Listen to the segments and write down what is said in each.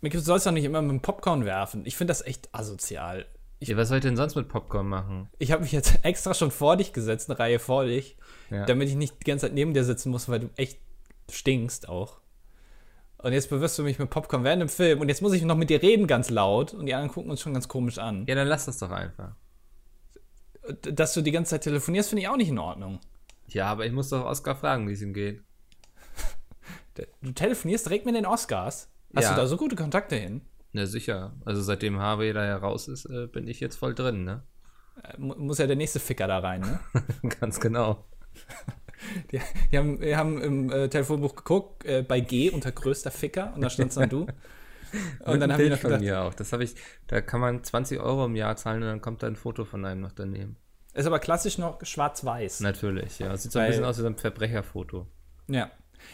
Du sollst doch nicht immer mit dem Popcorn werfen. Ich finde das echt asozial. Ich, ja, was soll ich denn sonst mit Popcorn machen? Ich habe mich jetzt extra schon vor dich gesetzt, eine Reihe vor dich, ja. damit ich nicht die ganze Zeit neben dir sitzen muss, weil du echt stinkst auch. Und jetzt bewirfst du mich mit Popcorn während dem Film und jetzt muss ich noch mit dir reden ganz laut und die anderen gucken uns schon ganz komisch an. Ja, dann lass das doch einfach. Dass du die ganze Zeit telefonierst, finde ich auch nicht in Ordnung. Ja, aber ich muss doch Oscar fragen, wie es ihm geht. Du telefonierst direkt mit den Oscars? Hast ja. du da so gute Kontakte hin? Na sicher. Also seitdem Harvey da ja raus ist, äh, bin ich jetzt voll drin, ne? Äh, muss ja der nächste Ficker da rein, ne? Ganz genau. Die, die, haben, die haben im äh, Telefonbuch geguckt, äh, bei G unter größter Ficker und da stand dann du. Und dann habe ich noch gedacht, von mir auch. Das habe ich, da kann man 20 Euro im Jahr zahlen und dann kommt da ein Foto von einem noch daneben. Ist aber klassisch noch schwarz-weiß. Natürlich, ja. Sieht so ein bisschen aus wie so ein Verbrecherfoto. Ja.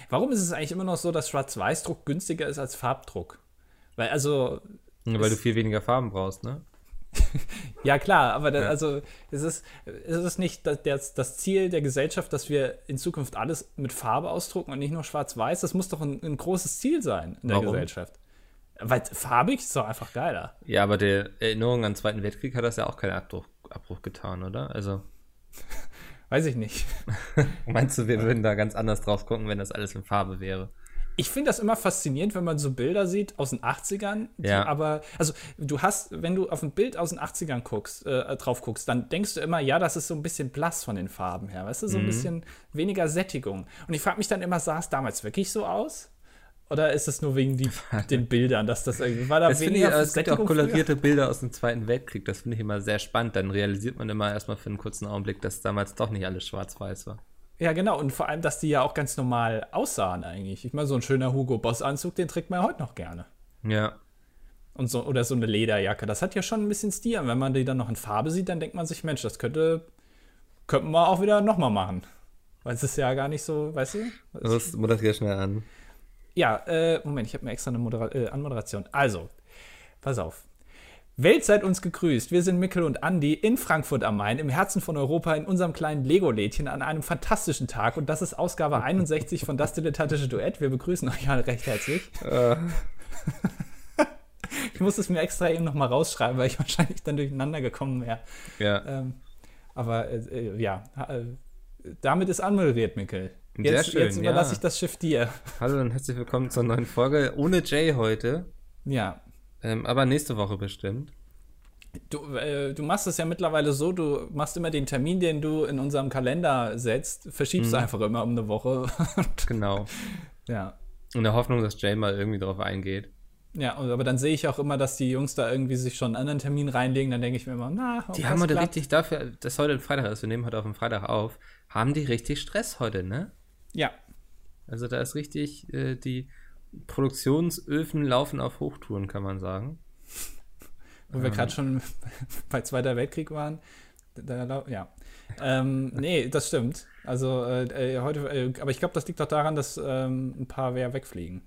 Warum ist es eigentlich immer noch so, dass Schwarz-Weiß-Druck günstiger ist als Farbdruck? Weil also. Ja, weil du viel weniger Farben brauchst, ne? ja, klar, aber da, ja. also ist es, ist es nicht das, das, Ziel der Gesellschaft, dass wir in Zukunft alles mit Farbe ausdrucken und nicht nur schwarz-weiß? Das muss doch ein, ein, großes Ziel sein in der Warum? Gesellschaft. Weil farbig ist doch einfach geiler. Ja, aber der Erinnerung an den Zweiten Weltkrieg hat das ja auch keinen Abbruch, Abbruch getan, oder? Also. Weiß ich nicht. Meinst du, wir würden da ganz anders drauf gucken, wenn das alles in Farbe wäre? Ich finde das immer faszinierend, wenn man so Bilder sieht aus den 80ern. Ja. Aber, also, du hast, wenn du auf ein Bild aus den 80ern guckst, äh, drauf guckst, dann denkst du immer, ja, das ist so ein bisschen blass von den Farben her. Weißt du, so ein mhm. bisschen weniger Sättigung. Und ich frage mich dann immer, sah es damals wirklich so aus? Oder ist es nur wegen die, den Bildern, dass das irgendwie war da das ich, Es gibt auch kolorierte Bilder aus dem Zweiten Weltkrieg. Das finde ich immer sehr spannend. Dann realisiert man immer erstmal für einen kurzen Augenblick, dass damals doch nicht alles schwarz-weiß war. Ja, genau. Und vor allem, dass die ja auch ganz normal aussahen eigentlich. Ich meine, so ein schöner Hugo Boss-Anzug, den trägt man ja heute noch gerne. Ja. Und so, oder so eine Lederjacke. Das hat ja schon ein bisschen Stil. Und wenn man die dann noch in Farbe sieht, dann denkt man sich, Mensch, das könnte, könnten wir auch wieder nochmal machen. Weil es ist ja gar nicht so, weißt du? Das moderier schnell an. Ja, äh, Moment, ich habe mir extra eine Modera äh, Anmoderation. Also, pass auf. Welt seid uns gegrüßt. Wir sind Mikkel und Andi in Frankfurt am Main, im Herzen von Europa, in unserem kleinen Lego-Lädchen an einem fantastischen Tag. Und das ist Ausgabe 61 von Das Dilettantische Duett. Wir begrüßen euch alle recht herzlich. Äh. ich muss es mir extra eben nochmal rausschreiben, weil ich wahrscheinlich dann durcheinander gekommen wäre. Ja. Ähm, aber äh, äh ja, äh, damit ist anmoderiert, Mikkel. Jetzt, Sehr schön, jetzt überlasse ja. ich das Schiff dir. Hallo und herzlich willkommen zur neuen Folge. Ohne Jay heute. Ja. Ähm, aber nächste Woche bestimmt. Du, äh, du machst es ja mittlerweile so, du machst immer den Termin, den du in unserem Kalender setzt, verschiebst mhm. einfach immer um eine Woche. genau. Ja. In der Hoffnung, dass Jay mal irgendwie drauf eingeht. Ja, aber dann sehe ich auch immer, dass die Jungs da irgendwie sich schon einen anderen Termin reinlegen. Dann denke ich mir immer, na, die haben heute richtig dafür, dass heute ein Freitag ist, wir nehmen heute auf den Freitag auf, haben die richtig Stress heute, ne? Ja. Also da ist richtig, äh, die Produktionsöfen laufen auf Hochtouren, kann man sagen. Wo wir gerade schon bei Zweiter Weltkrieg waren. Da, ja. ähm, nee, das stimmt. Also äh, äh, heute, äh, aber ich glaube, das liegt doch daran, dass ähm, ein paar wer wegfliegen.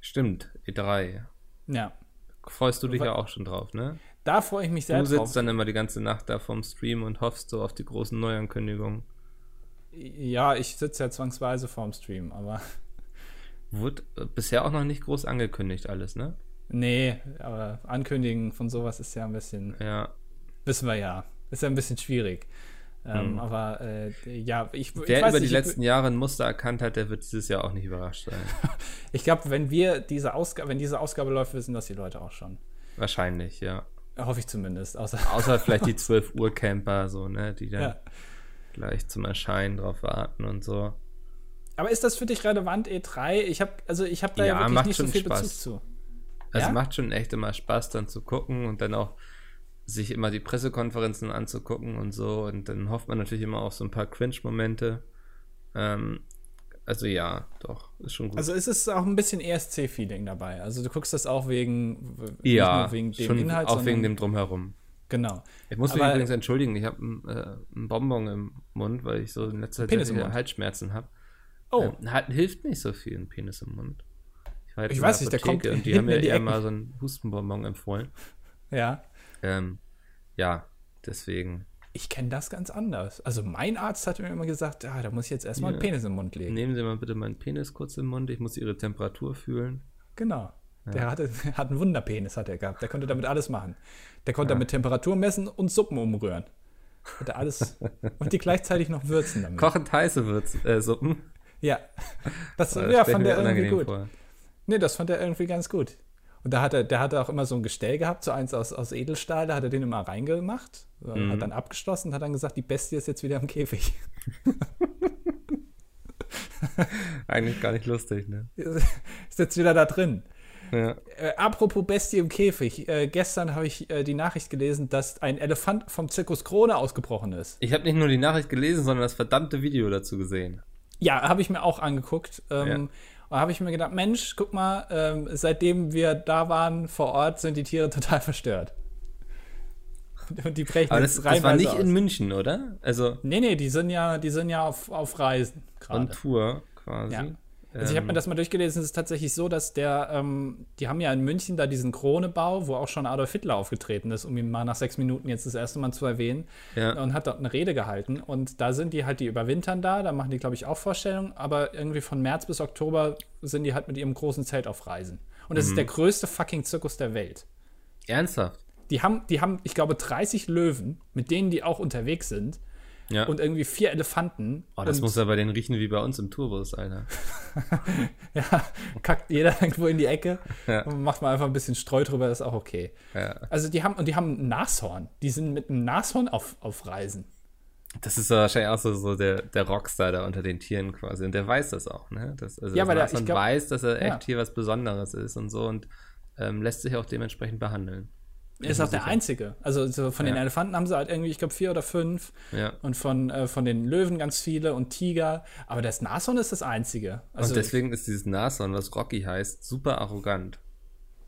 Stimmt, E3. Ja. Freust du dich ja auch schon drauf, ne? Da freue ich mich sehr drauf. Du sitzt dann immer die ganze Nacht da vorm Stream und hoffst so auf die großen Neuankündigungen. Ja, ich sitze ja zwangsweise vorm Stream, aber. Wurde äh, bisher auch noch nicht groß angekündigt, alles, ne? Nee, aber Ankündigen von sowas ist ja ein bisschen. Ja. Wissen wir ja. Ist ja ein bisschen schwierig. Ähm, hm. Aber äh, ja, ich. Wer ich über nicht, die letzten Jahre ein Muster erkannt hat, der wird dieses Jahr auch nicht überrascht sein. ich glaube, wenn wir diese Ausgabe, wenn diese Ausgabe läuft, wissen das die Leute auch schon. Wahrscheinlich, ja. Hoffe ich zumindest. Außer, Außer vielleicht die 12 Uhr Camper, so, ne, die dann ja. Gleich zum Erscheinen drauf warten und so. Aber ist das für dich relevant, E3? Ich habe also ich habe da ja, ja wirklich nicht so viel Spaß. Bezug zu. Also ja? macht schon echt immer Spaß, dann zu gucken und dann auch sich immer die Pressekonferenzen anzugucken und so. Und dann hofft man natürlich immer auf so ein paar Cringe-Momente. Ähm, also ja, doch, ist schon gut. Also ist es auch ein bisschen ESC-Feeling dabei. Also du guckst das auch wegen, ja, wegen dem schon Inhalt. Auch wegen dem Drumherum. Genau. Ich muss mich Aber, übrigens entschuldigen, ich habe äh, einen Bonbon im Mund, weil ich so in letzter Zeit Halsschmerzen habe. Oh. Ähm, hat, hilft nicht so viel ein Penis im Mund. Ich, ich weiß nicht, der kommt und die haben mir eher mal so einen Hustenbonbon empfohlen. Ja. Ähm, ja, deswegen. Ich kenne das ganz anders. Also mein Arzt hat mir immer gesagt, ah, da muss ich jetzt erstmal ja. einen Penis im Mund legen. Nehmen Sie mal bitte meinen Penis kurz im Mund, ich muss Ihre Temperatur fühlen. Genau. Der hatte, hat einen Wunderpenis, hat er gehabt. Der konnte damit alles machen. Der konnte damit Temperatur messen und Suppen umrühren. Hat er alles. und die gleichzeitig noch würzen damit. Kochend heiße Würz äh, Suppen. Ja. Das, Oh, das ja, fand er irgendwie gut. vor. Nee, das fand er irgendwie ganz gut. Und da hat er, der hatte auch immer so ein Gestell gehabt, so eins aus, aus Edelstahl, da hat er den immer reingemacht, Mhm. hat dann abgeschlossen und hat dann gesagt, die Bestie ist jetzt wieder im Käfig. Eigentlich gar nicht lustig, ne? ist jetzt wieder da drin. Ja. Äh, apropos Bestie im Käfig. Äh, gestern habe ich äh, die Nachricht gelesen, dass ein Elefant vom Zirkus Krone ausgebrochen ist. Ich habe nicht nur die Nachricht gelesen, sondern das verdammte Video dazu gesehen. Ja, habe ich mir auch angeguckt. Ähm, Und habe ich mir gedacht, Mensch, guck mal, ähm, seitdem wir da waren vor Ort, sind die Tiere total verstört. Und die brechen Aber das, das war nicht aus. in München, oder? Also Nee, nee, die sind ja, die sind ja auf, auf Reisen on gerade. Tour quasi. Ja. Also ich habe mir Ähm, das mal durchgelesen, es ist tatsächlich so, dass der, ähm, die haben ja in München da diesen Kronebau, wo auch schon Adolf Hitler aufgetreten ist, um ihn mal nach sechs Minuten jetzt das erste Mal zu erwähnen, Ja. und hat dort eine Rede gehalten. Und da sind die halt, die überwintern da, da machen die, glaube ich, auch Vorstellungen, aber irgendwie von März bis Oktober sind die halt mit ihrem großen Zelt auf Reisen. Und Mhm. das ist der größte fucking Zirkus der Welt. Ernsthaft? Die haben, die haben, ich glaube, 30 Löwen, mit denen die auch unterwegs sind, Ja. und irgendwie vier Elefanten. oh, das muss ja bei denen riechen wie bei uns im Tourbus, Alter. Ja, kackt jeder irgendwo in die Ecke Ja. und macht mal einfach ein bisschen Streu drüber, ist auch okay. Ja. Also die haben, und die haben ein Nashorn. Die sind mit einem Nashorn auf, auf Reisen. Das ist wahrscheinlich auch so, so der, der Rockstar da unter den Tieren quasi. Und der weiß das auch, ne? Das, also Ja, das weil der- ich glaub- weiß, dass er echt hier was Besonderes ist und so und ähm, lässt sich auch dementsprechend behandeln. Er ist auch der sicher. einzige. Also so von den Ja. Elefanten haben sie halt irgendwie, ich glaube, vier oder fünf. Ja. Und von, äh, von den Löwen ganz viele und Tiger. Aber das Nashorn ist das einzige. Also und deswegen ist dieses Nashorn, was Rocky heißt, super arrogant.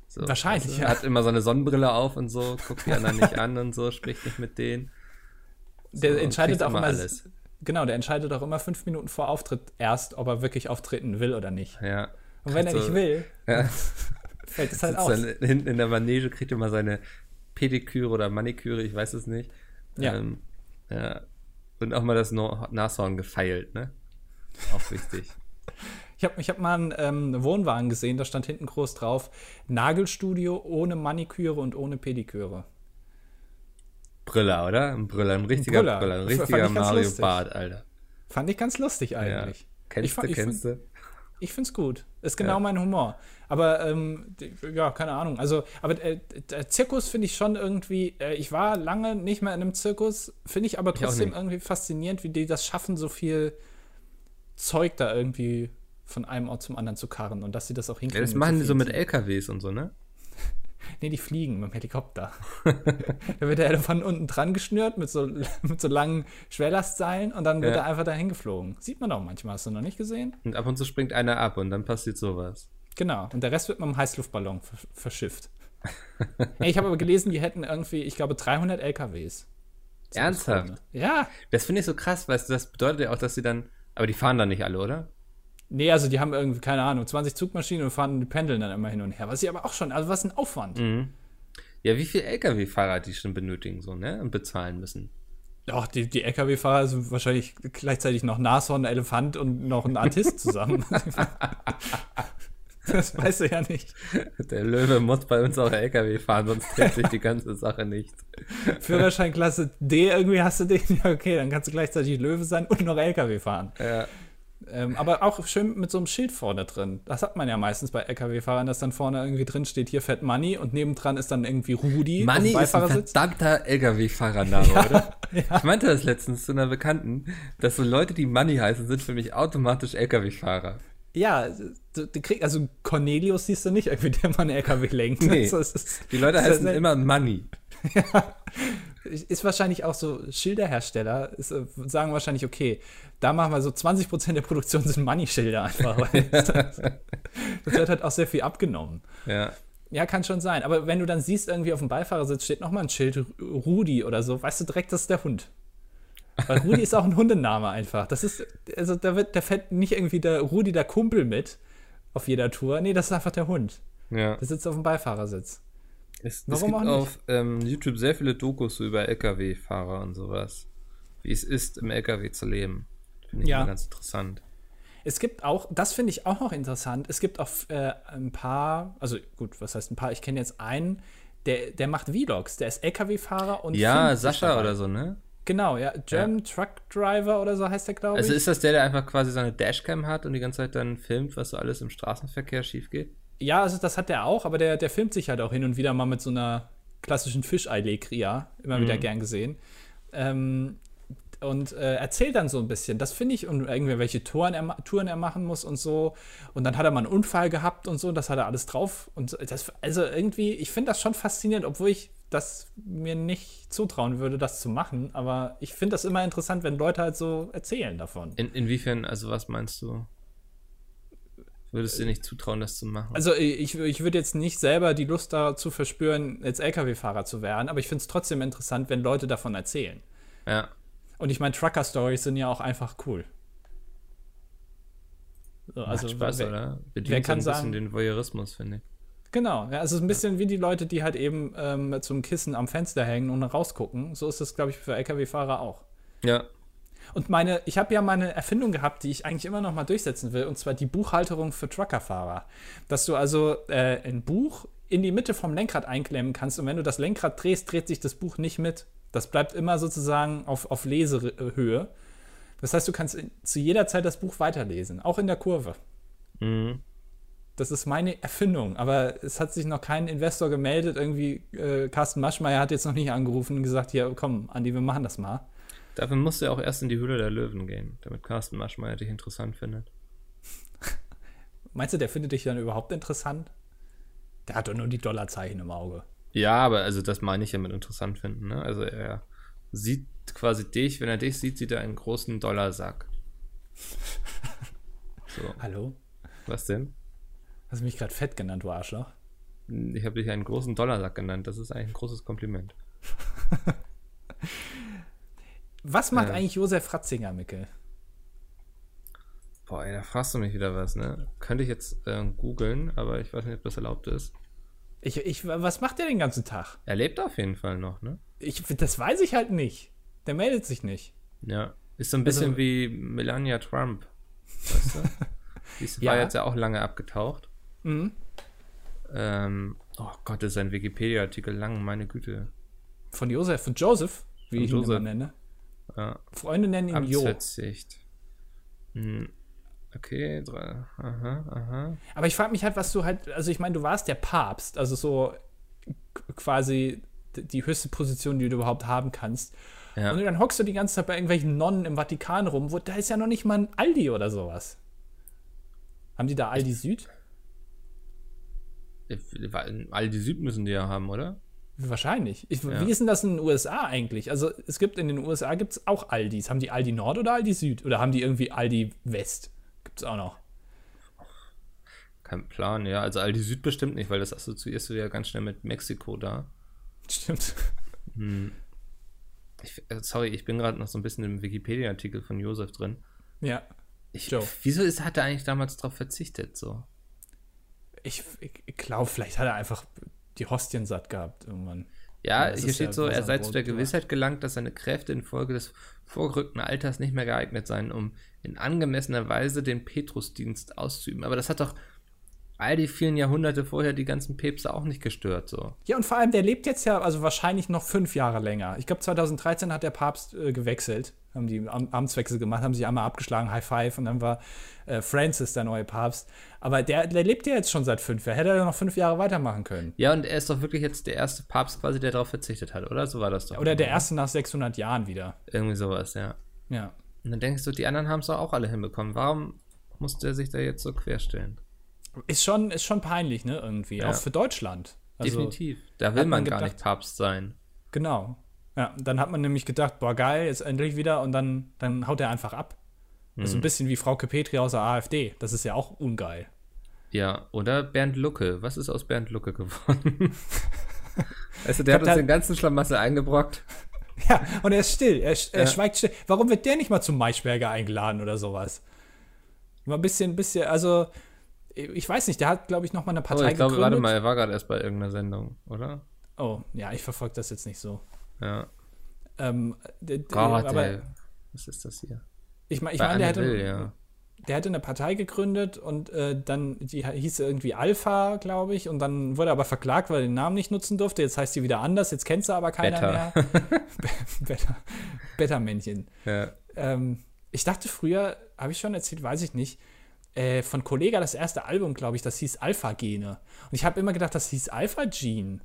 So, Wahrscheinlich, du? ja. Hat immer so eine Sonnenbrille auf und so, guckt die anderen nicht an und so, spricht nicht mit denen. der So, entscheidet kriegt auch immer. alles. Genau, der entscheidet auch immer fünf Minuten vor Auftritt erst, ob er wirklich auftreten will oder nicht. Ja. Und wenn er Kriegt nicht will, Ja. fällt es halt aus. dann hinten in der Manege, kriegt immer seine Pediküre oder Maniküre, ich weiß es nicht. Ja. Ähm, ja. Und auch mal das No- Nashorn gefeilt, ne? Auch wichtig. Ich habe ich hab mal einen ähm, Wohnwagen gesehen, da stand hinten groß drauf: Nagelstudio ohne Maniküre und ohne Pediküre. Brüller, oder? Ein Brüller, ein richtiger Brüller. Brüller, ein richtiger Mario. Bart, Alter. Fand ich ganz lustig Ja. eigentlich. Kennst Ich fand- du, kennst du? Ich find's gut. Ist genau Ja. mein Humor. Aber ähm, ja, keine Ahnung. Also, aber äh, der Zirkus finde ich schon irgendwie. Äh, ich war lange nicht mehr in einem Zirkus, finde ich aber trotzdem nicht. irgendwie faszinierend, wie die das schaffen, so viel Zeug da irgendwie von einem Ort zum anderen zu karren und dass sie das auch Ja, hinkriegen. das machen die so mit. LKWs und so, ne? Nee, die fliegen mit dem Helikopter. da wird der Elefant unten dran geschnürt mit so, mit so langen Schwerlastseilen und dann wird Ja. er einfach dahin geflogen. Sieht man auch manchmal. Hast du noch nicht gesehen? Und ab und zu springt einer ab und dann passiert sowas. Genau. Und der Rest wird mit einem Heißluftballon vers- verschifft. Ey, ich habe aber gelesen, die hätten irgendwie, ich glaube, 300 LKWs. Ernsthaft? Ja. Das finde ich so krass, du, das bedeutet ja auch, dass sie dann. Aber die fahren dann nicht alle, oder? Nee, also die haben irgendwie, keine Ahnung, 20 Zugmaschinen und fahren, die pendeln dann immer hin und her. Was ich aber auch schon, also was ein Aufwand. Mhm. Ja, wie viel LKW-Fahrer die schon benötigen, so, ne? Und bezahlen müssen. Ach, die, die LKW-Fahrer sind wahrscheinlich gleichzeitig noch Nashorn, Elefant und noch ein Artist zusammen. das weißt du ja nicht. Der Löwe muss bei uns auch LKW fahren, sonst dreht sich die ganze Sache nicht. Führerscheinklasse D, irgendwie hast du den, ja okay, dann kannst du gleichzeitig Löwe sein und noch LKW fahren. Ja. Ähm, aber auch schön mit so einem Schild vorne drin. Das hat man ja meistens bei LKW-Fahrern, dass dann vorne irgendwie drin steht, hier fährt Money und nebendran ist dann irgendwie Rudi auf Money ist ein verdammter LKW-Fahrername, oder? Ich meinte das letztens zu einer Bekannten, dass so Leute, die Money heißen, sind für mich automatisch LKW-Fahrer. Ja, du, du kriegst, also Cornelius siehst du nicht irgendwie, der mal einen LKW lenkt. Nee. Also, ist, Die Leute ja heißen immer Money. ist wahrscheinlich auch so Schilderhersteller, ist, äh, sagen wahrscheinlich, okay, da machen wir so 20% der Produktion sind Money-Schilder einfach. Das, das wird halt auch sehr viel abgenommen. Ja. Ja, kann schon sein. Aber wenn du dann siehst, irgendwie auf dem Beifahrersitz steht nochmal ein Schild, Rudi oder so, weißt du direkt, das ist der Hund. Weil Rudi ist auch ein Hundename einfach. Das ist, also da wird, da fährt nicht irgendwie der Rudi, der Kumpel mit auf jeder Tour. Nee, das ist einfach der Hund. ja. Der sitzt auf dem Beifahrersitz. Es, es Warum gibt auch nicht? auf ähm, YouTube sehr viele Dokus über LKW-Fahrer und sowas. Wie es ist, im LKW zu leben. Finde ich Ja. ganz interessant. Es gibt auch, das finde ich auch noch interessant, es gibt auch äh, ein paar, also gut, was heißt ein paar, ich kenne jetzt einen, der, der macht Vlogs, der ist LKW-Fahrer und Ja, Sascha dabei. oder so, ne? Genau, ja, German Truck Driver oder so heißt der, glaube Also ich. ist das der, der einfach quasi so eine Dashcam hat und die ganze Zeit dann filmt, was so alles im Straßenverkehr schief geht? Ja, also das hat der auch, aber der, der filmt sich halt auch hin und wieder mal mit so einer klassischen Fischei-Legria, immer wieder gern gesehen. Ähm, und äh, erzählt dann so ein bisschen, das finde ich, und irgendwie welche Touren er, Touren er machen muss und so. Und dann hat er mal einen Unfall gehabt und so, das hat er alles drauf. Und das, also irgendwie, ich finde das schon faszinierend, obwohl ich das mir nicht zutrauen würde, das zu machen. Aber ich finde das immer interessant, wenn Leute halt so erzählen davon. In, inwiefern, also was meinst du? Würdest du dir nicht zutrauen, das zu machen? Also ich, ich würde jetzt nicht selber die Lust dazu verspüren, jetzt Lkw-Fahrer zu werden, aber ich finde es trotzdem interessant, wenn Leute davon erzählen. ja. Und ich meine, Trucker-Stories sind ja auch einfach cool. So, Macht also Spaß, wer, oder? Bedient wer so kann ein bisschen sagen- den Voyeurismus, finde ich. Genau, ja, es ist ein bisschen wie die Leute, die halt eben ähm, so einem Kissen am Fenster hängen und rausgucken. So ist es, glaube ich, für Lkw-Fahrer auch. Ja. Und meine, ich habe ja meine Erfindung gehabt, die ich eigentlich immer noch mal durchsetzen will, und zwar die Buchhalterung für Truckerfahrer. Dass du also äh, ein Buch in die Mitte vom Lenkrad einklemmen kannst und wenn du das Lenkrad drehst, dreht sich das Buch nicht mit. Das bleibt immer sozusagen auf, auf Lesehöhe. Das heißt, du kannst zu jeder Zeit das Buch weiterlesen, auch in der Kurve. Mhm. Das ist meine Erfindung, aber es hat sich noch kein Investor gemeldet. Irgendwie, äh, Carsten Maschmeyer hat jetzt noch nicht angerufen und gesagt: Hier, komm, Andi, wir machen das mal. Dafür musst du ja auch erst in die Höhle der Löwen gehen, damit Carsten Maschmeyer dich interessant findet. Meinst du, der findet dich dann überhaupt interessant? Der hat doch nur die Dollarzeichen im Auge. Ja, aber also das meine ich ja mit interessant finden, ne? Also er sieht quasi dich, wenn er dich sieht, sieht er einen großen Dollarsack. So, Hallo? was denn? Hast du mich gerade fett genannt, du Arschloch? Ich habe dich einen großen Dollarsack genannt. Das ist eigentlich ein großes Kompliment. Was macht Ja. eigentlich Josef Ratzinger, Mickel? Boah, ey, da fragst du mich wieder was, ne? Könnte ich jetzt äh, googeln, aber ich weiß nicht, ob das erlaubt ist. Ich, ich, was macht der den ganzen Tag? Er lebt auf jeden Fall noch, ne? Ich, das weiß ich halt nicht. Der meldet sich nicht. Ja. Ist so ein bisschen Also- wie Melania Trump. Weißt du? Die war Ja. jetzt ja auch lange abgetaucht. Mhm. Ähm, oh Gott, ist ein Wikipedia-Artikel lang, meine Güte. Von Josef, von Joseph, wie Von ich ihn Joseph. immer nenne. Ja, Freunde nennen ihn Jo. Amtsverzicht. Hm. Okay, drei. Aha, aha. Aber ich frage mich halt, was du halt, also ich meine, du warst der Papst, also so quasi die höchste Position, die du überhaupt haben kannst. Ja. Und dann hockst du die ganze Zeit bei irgendwelchen Nonnen im Vatikan rum, wo da ist ja noch nicht mal ein Aldi oder sowas. Haben die da Aldi Süd? All die Süd müssen die ja haben, oder? Wahrscheinlich. Ich, Ja. Wie ist denn das in den USA eigentlich? Also es gibt in den USA gibt es auch Aldis. Haben die Aldi Nord oder Aldi Süd? Oder haben die irgendwie Aldi West? Es auch noch. Kein Plan, ja. Also Aldi Süd bestimmt nicht, weil das assoziierst du ja ganz schnell mit Mexiko da. Stimmt. Ich, äh, sorry, ich bin gerade noch so ein bisschen im Wikipedia-Artikel von Josef drin. Ja. Ich, Joe. Wieso ist, hat er eigentlich damals darauf verzichtet? So? Ich, ich glaube, vielleicht hat er einfach die Hostien satt gehabt irgendwann. Ja, Ja, hier steht ja so, er sei zu der. Gewissheit gelangt, dass seine Kräfte infolge des vorgerückten Alters nicht mehr geeignet seien, um in angemessener Weise den Petrusdienst auszuüben. Aber das hat doch all die vielen Jahrhunderte vorher die ganzen Päpste auch nicht gestört. So. Ja, und vor allem, der lebt jetzt ja also wahrscheinlich noch fünf Jahre länger. Ich glaube, 2013 hat der Papst äh, gewechselt, haben die Am Amtswechsel gemacht, haben sich einmal abgeschlagen, High Five, und dann war äh, Francis der neue Papst. Aber der, der lebt ja jetzt schon seit fünf Jahren. Hätte er noch fünf Jahre weitermachen können. Ja, und er ist doch wirklich jetzt der erste Papst quasi, der darauf verzichtet hat, oder? So war das doch. Oder der erste nach 600 Jahren wieder. Irgendwie sowas, ja. Ja. Und dann denkst du, die anderen haben es doch auch alle hinbekommen. Warum musste er sich da jetzt so querstellen? Ist schon, ist schon peinlich, ne, irgendwie. Ja. Auch für Deutschland. Also, Definitiv. Da will man man gar gedacht- nicht Papst sein. Genau. Ja, dann hat man nämlich gedacht, boah, geil, jetzt endlich wieder und dann, dann haut er einfach ab. Das Mhm. ist so ein bisschen wie Frau Petri aus der AfD. Das ist ja auch ungeil. Ja, oder Bernd Lucke. Was ist aus Bernd Lucke geworden? du, der hat glaub, uns der- den ganzen Schlamassel eingebrockt. Ja, und er ist still. Er, er Ja. schweigt still. Warum wird der nicht mal zum Maischberger eingeladen oder sowas? Mal ein bisschen, bisschen, also, ich weiß nicht, der hat, glaube ich, noch mal eine Oh, Partei ich glaube, gegründet. warte mal, er war gerade erst bei irgendeiner Sendung, oder? Oh, ja, ich verfolge das jetzt nicht so. Ja. Ähm, Gott, aber ey. Was ist das hier? ich meine, ich mein, der hätte, Will, ja. der hatte eine Partei gegründet und äh, dann, die hieß irgendwie Alpha, glaube ich, und dann wurde er aber verklagt, weil er den Namen nicht nutzen durfte. Jetzt heißt sie wieder anders, jetzt kennt sie aber keiner Beta. mehr. Beta, Beta-Männchen. Ja. Ähm, ich dachte früher, habe ich schon erzählt, weiß ich nicht, äh, von Kollega das erste Album, glaube ich, das hieß Alpha-Gene. Und ich habe immer gedacht, das hieß Alpha-Gene.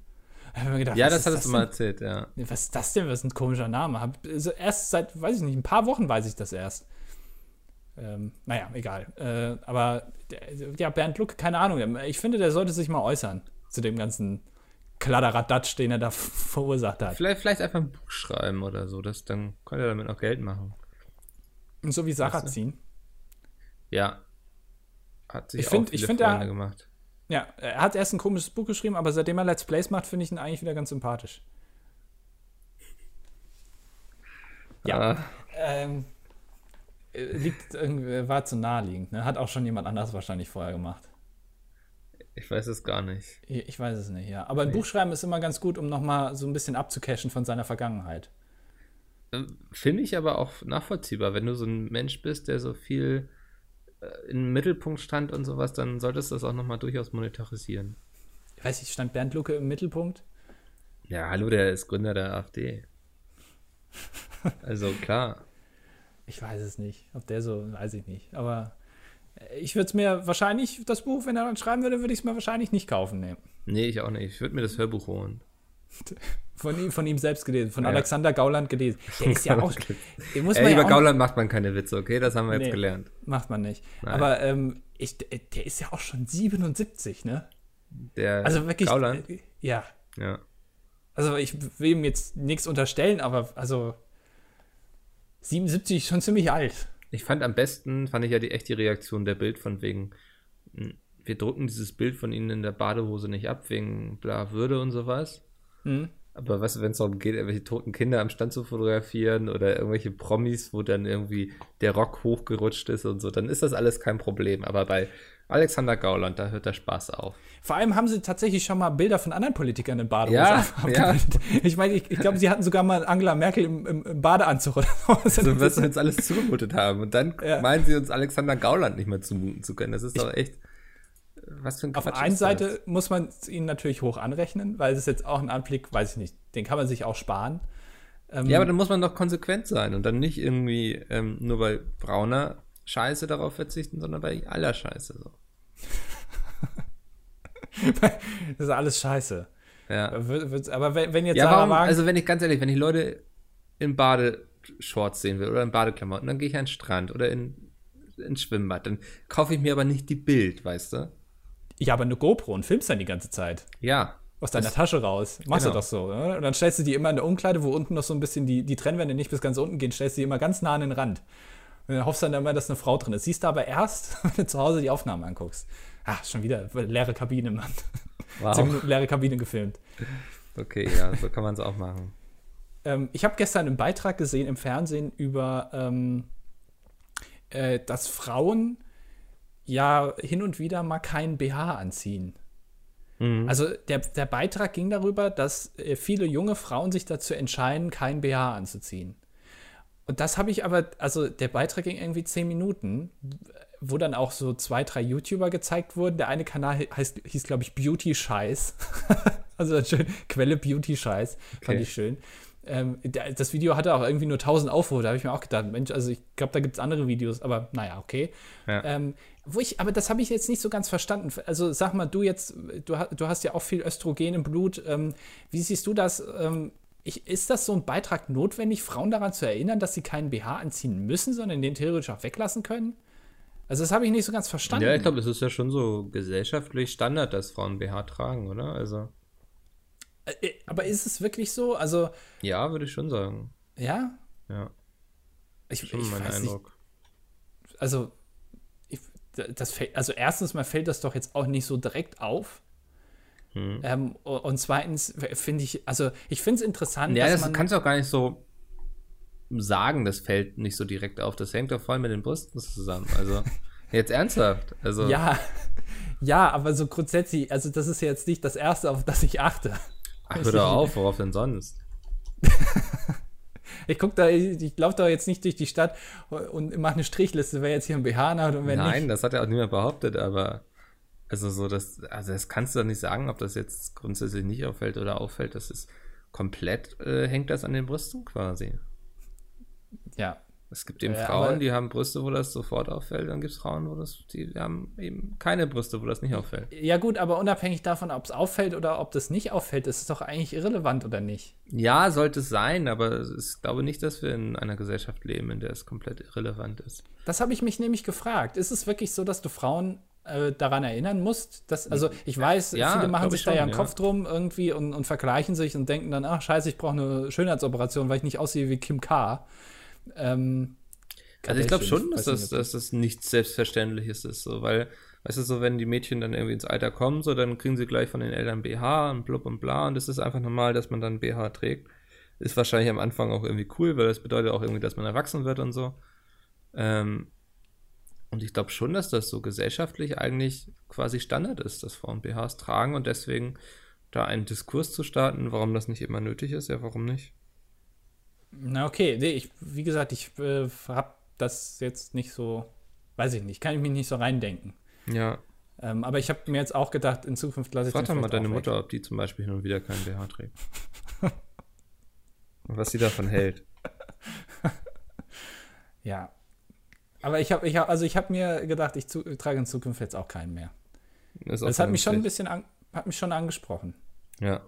Gedacht, Ja, das hattest du mal erzählt, ja. Was ist das denn? Was ist ein komischer Name? Hab, also erst seit, weiß ich nicht, ein paar Wochen weiß ich das erst. Ähm, naja, egal. Äh, aber ja, Bernd Lucke, keine Ahnung. Ich finde, der sollte sich mal äußern zu dem ganzen Kladderadatsch, den er da verursacht hat. Vielleicht, vielleicht einfach ein Buch schreiben oder so, das, dann könnte er damit noch Geld machen. Und so wie Sarrazin. Ja. Hat sich Ich auch find- viele ich find, Freunde er- gemacht. Ja, er hat erst ein komisches Buch geschrieben, aber seitdem er Let's Plays macht, finde ich ihn eigentlich wieder ganz sympathisch. Ja. Ah, Ähm, äh, liegt irgendwie, war zu naheliegend, ne? Hat auch schon jemand anders wahrscheinlich vorher gemacht. ich weiß es gar nicht. Ich weiß es nicht, ja. Aber ein Nee. Buch schreiben ist immer ganz gut, um nochmal so ein bisschen abzucashen von seiner Vergangenheit. Ähm, Finde ich aber auch nachvollziehbar. Wenn du so ein Mensch bist, der so viel äh, im Mittelpunkt stand und sowas, dann solltest du das auch nochmal durchaus monetarisieren. Ich weiß nicht, stand Bernd Lucke im Mittelpunkt? Ja, hallo, der ist Gründer der AfD. Also klar. Ich weiß es nicht. Ob der so, weiß ich nicht. Aber äh, ich würde es mir wahrscheinlich, das Buch, wenn er dann schreiben würde, würde ich es mir wahrscheinlich nicht kaufen. Nee. Nee, ich auch nicht. Ich würde mir das Hörbuch holen. Von ihm, von ihm selbst gelesen, von Ja. Alexander Gauland gelesen. Der ist ja auch. Muss Ey, ja über auch, Gauland macht man keine Witze, okay? Das haben wir jetzt Nee. gelernt. Macht man nicht. Nein. Aber ähm, ich, der ist ja auch schon 77, ne? Der Also wirklich. Gauland? äh, Ja. Ja. Also ich will ihm jetzt nichts unterstellen, aber also 77 ist schon ziemlich alt. Ich fand am besten, fand ich ja die echte Reaktion der Bild von wegen, wir drucken dieses Bild von ihnen in der Badehose nicht ab, wegen bla Würde und sowas. Hm? Aber was, wenn es darum geht, irgendwelche toten Kinder am Stand zu fotografieren oder irgendwelche Promis, wo dann irgendwie der Rock hochgerutscht ist und so, dann ist das alles kein Problem. Aber bei Alexander Gauland, da hört der Spaß auf. Vor allem haben sie tatsächlich schon mal Bilder von anderen Politikern in Badehose Ja, abgebildet. Ich meine, ich, ich glaube, sie hatten sogar mal Angela Merkel im, im, im Badeanzug oder so. So, was wir uns alles zugemutet haben. Und dann Ja. meinen sie uns Alexander Gauland nicht mehr zumuten zu können. Das ist doch echt. Was für ein Auf der einen? Seite muss man es ihnen natürlich hoch anrechnen, weil es ist jetzt auch ein Anblick, weiß ich nicht, den kann man sich auch sparen. Ähm, Ja, aber dann muss man doch konsequent sein und dann nicht irgendwie ähm, nur bei brauner Scheiße darauf verzichten, sondern bei aller Scheiße so. das ist alles scheiße. Ja. Aber wenn, wenn jetzt Ja, Sarah warum, Wagen, also wenn ich ganz ehrlich, wenn ich Leute in Badeshorts sehen will oder in Badeklamotten, dann gehe ich an den Strand oder in, ins Schwimmbad. Dann kaufe ich mir aber nicht die Bild, weißt du? Ja, aber eine GoPro und filmst dann die ganze Zeit. Ja. Aus deiner Tasche raus. Machst Genau. du doch so. Oder? Und dann stellst du die immer in der Umkleide, wo unten noch so ein bisschen die, die Trennwände nicht bis ganz unten gehen, stellst du die immer ganz nah an den Rand. Und dann hoffst du dann immer, dass eine Frau drin ist. Siehst du aber erst, wenn du zu Hause die Aufnahmen anguckst. Ach, schon wieder leere Kabine, Mann. Zehn Wow. Minuten leere Kabine gefilmt. Okay, ja, so kann man es auch machen. Ähm, ich habe gestern einen Beitrag gesehen im Fernsehen über, ähm, äh, dass Frauen ja hin und wieder mal keinen BH anziehen. Mhm. Also der, der Beitrag ging darüber, dass äh, viele junge Frauen sich dazu entscheiden, keinen BH anzuziehen. Und das habe ich aber, also der Beitrag ging irgendwie zehn Minuten, wo dann auch so zwei, drei YouTuber gezeigt wurden. Der eine Kanal he- heißt, hieß, glaube ich, Beauty Scheiß. also schön, Quelle Beauty Scheiß. Fand Okay. ich schön. Ähm, das Video hatte auch irgendwie nur 1000 Aufrufe. Da habe ich mir auch gedacht, Mensch, also ich glaube, da gibt es andere Videos, aber naja, okay. Ja. Ähm, wo ich, aber das habe ich jetzt nicht so ganz verstanden. Also sag mal, du jetzt, du, du hast ja auch viel Östrogen im Blut. Ähm, wie siehst du das? Ähm, ich, ist das so ein Beitrag notwendig, Frauen daran zu erinnern, dass sie keinen BH anziehen müssen, sondern den theoretisch auch weglassen können? Also das habe ich nicht so ganz verstanden. Ja, ich glaube, es ist ja schon so gesellschaftlich Standard, dass Frauen BH tragen, oder? Also, aber ist es wirklich so? Also, ja, würde ich schon sagen. ja? Ja, Ich, schon ich mein weiß nicht. Eindruck. Also, ich, das fällt, also erstens mal fällt das doch jetzt auch nicht so direkt auf. Hm. Ähm, und zweitens finde ich, also ich finde es interessant, Ja, dass das kannst du auch gar nicht so sagen, das fällt nicht so direkt auf. Das hängt doch voll mit den Brüsten zusammen. Also, jetzt ernsthaft. Also, Ja, ja, aber so grundsätzlich, also das ist jetzt nicht das Erste, auf das ich achte. Ach, hör doch auf, worauf denn sonst? ich guck da, ich laufe da jetzt nicht durch die Stadt und mache eine Strichliste, wer jetzt hier ein BH hat und wer Nein, nicht. Nein, das hat ja auch niemand behauptet, aber also so, das, also das kannst du doch nicht sagen, ob das jetzt grundsätzlich nicht auffällt oder auffällt. Das ist komplett, äh, hängt das an den Brüsten quasi. Ja. Es gibt eben Ja, Frauen, aber- die haben Brüste, wo das sofort auffällt, dann gibt es Frauen, wo das, die haben eben keine Brüste, wo das nicht auffällt. Ja, gut, aber unabhängig davon, ob es auffällt oder ob das nicht auffällt, ist es doch eigentlich irrelevant oder nicht. Ja, sollte es sein, aber ich glaube nicht, dass wir in einer Gesellschaft leben, in der es komplett irrelevant ist. Das habe ich mich nämlich gefragt. Ist es wirklich so, dass du Frauen äh, daran erinnern musst? Dass, also, ich weiß, Ja, viele machen sich ich da ja schon, einen ja. Kopf drum irgendwie und, und vergleichen sich und denken dann, ach, scheiße, ich brauche eine Schönheitsoperation, weil ich nicht aussehe wie Kim K. Ähm, Also ich glaube schon, dass das, dass das nichts Selbstverständliches ist, so, weil, weißt du, so, wenn die Mädchen dann irgendwie ins Alter kommen, so, dann kriegen sie gleich von den Eltern BH und blub und bla und es ist einfach normal, dass man dann BH trägt. Ist wahrscheinlich am Anfang auch irgendwie cool, weil das bedeutet auch irgendwie, dass man erwachsen wird und so. Ähm, und ich glaube schon, dass das so gesellschaftlich eigentlich quasi Standard ist, dass Frauen BHs tragen und deswegen da einen Diskurs zu starten, warum das nicht immer nötig ist, ja, warum nicht? Na okay, nee, ich, wie gesagt, ich äh, habe das jetzt nicht so, weiß ich nicht, kann ich mich nicht so reindenken. Ja, Ähm, aber ich habe mir jetzt auch gedacht, in Zukunft lasse ich Frag den doch mal deine. Mutter, ob die zum Beispiel hin und wieder keinen BH trägt. und was sie davon hält. Ja. Aber ich habe, ich hab, also ich habe mir gedacht, ich zu, trage in Zukunft jetzt auch keinen mehr. Ist Das hat mich schon ein bisschen, an, hat mich schon angesprochen. Ja.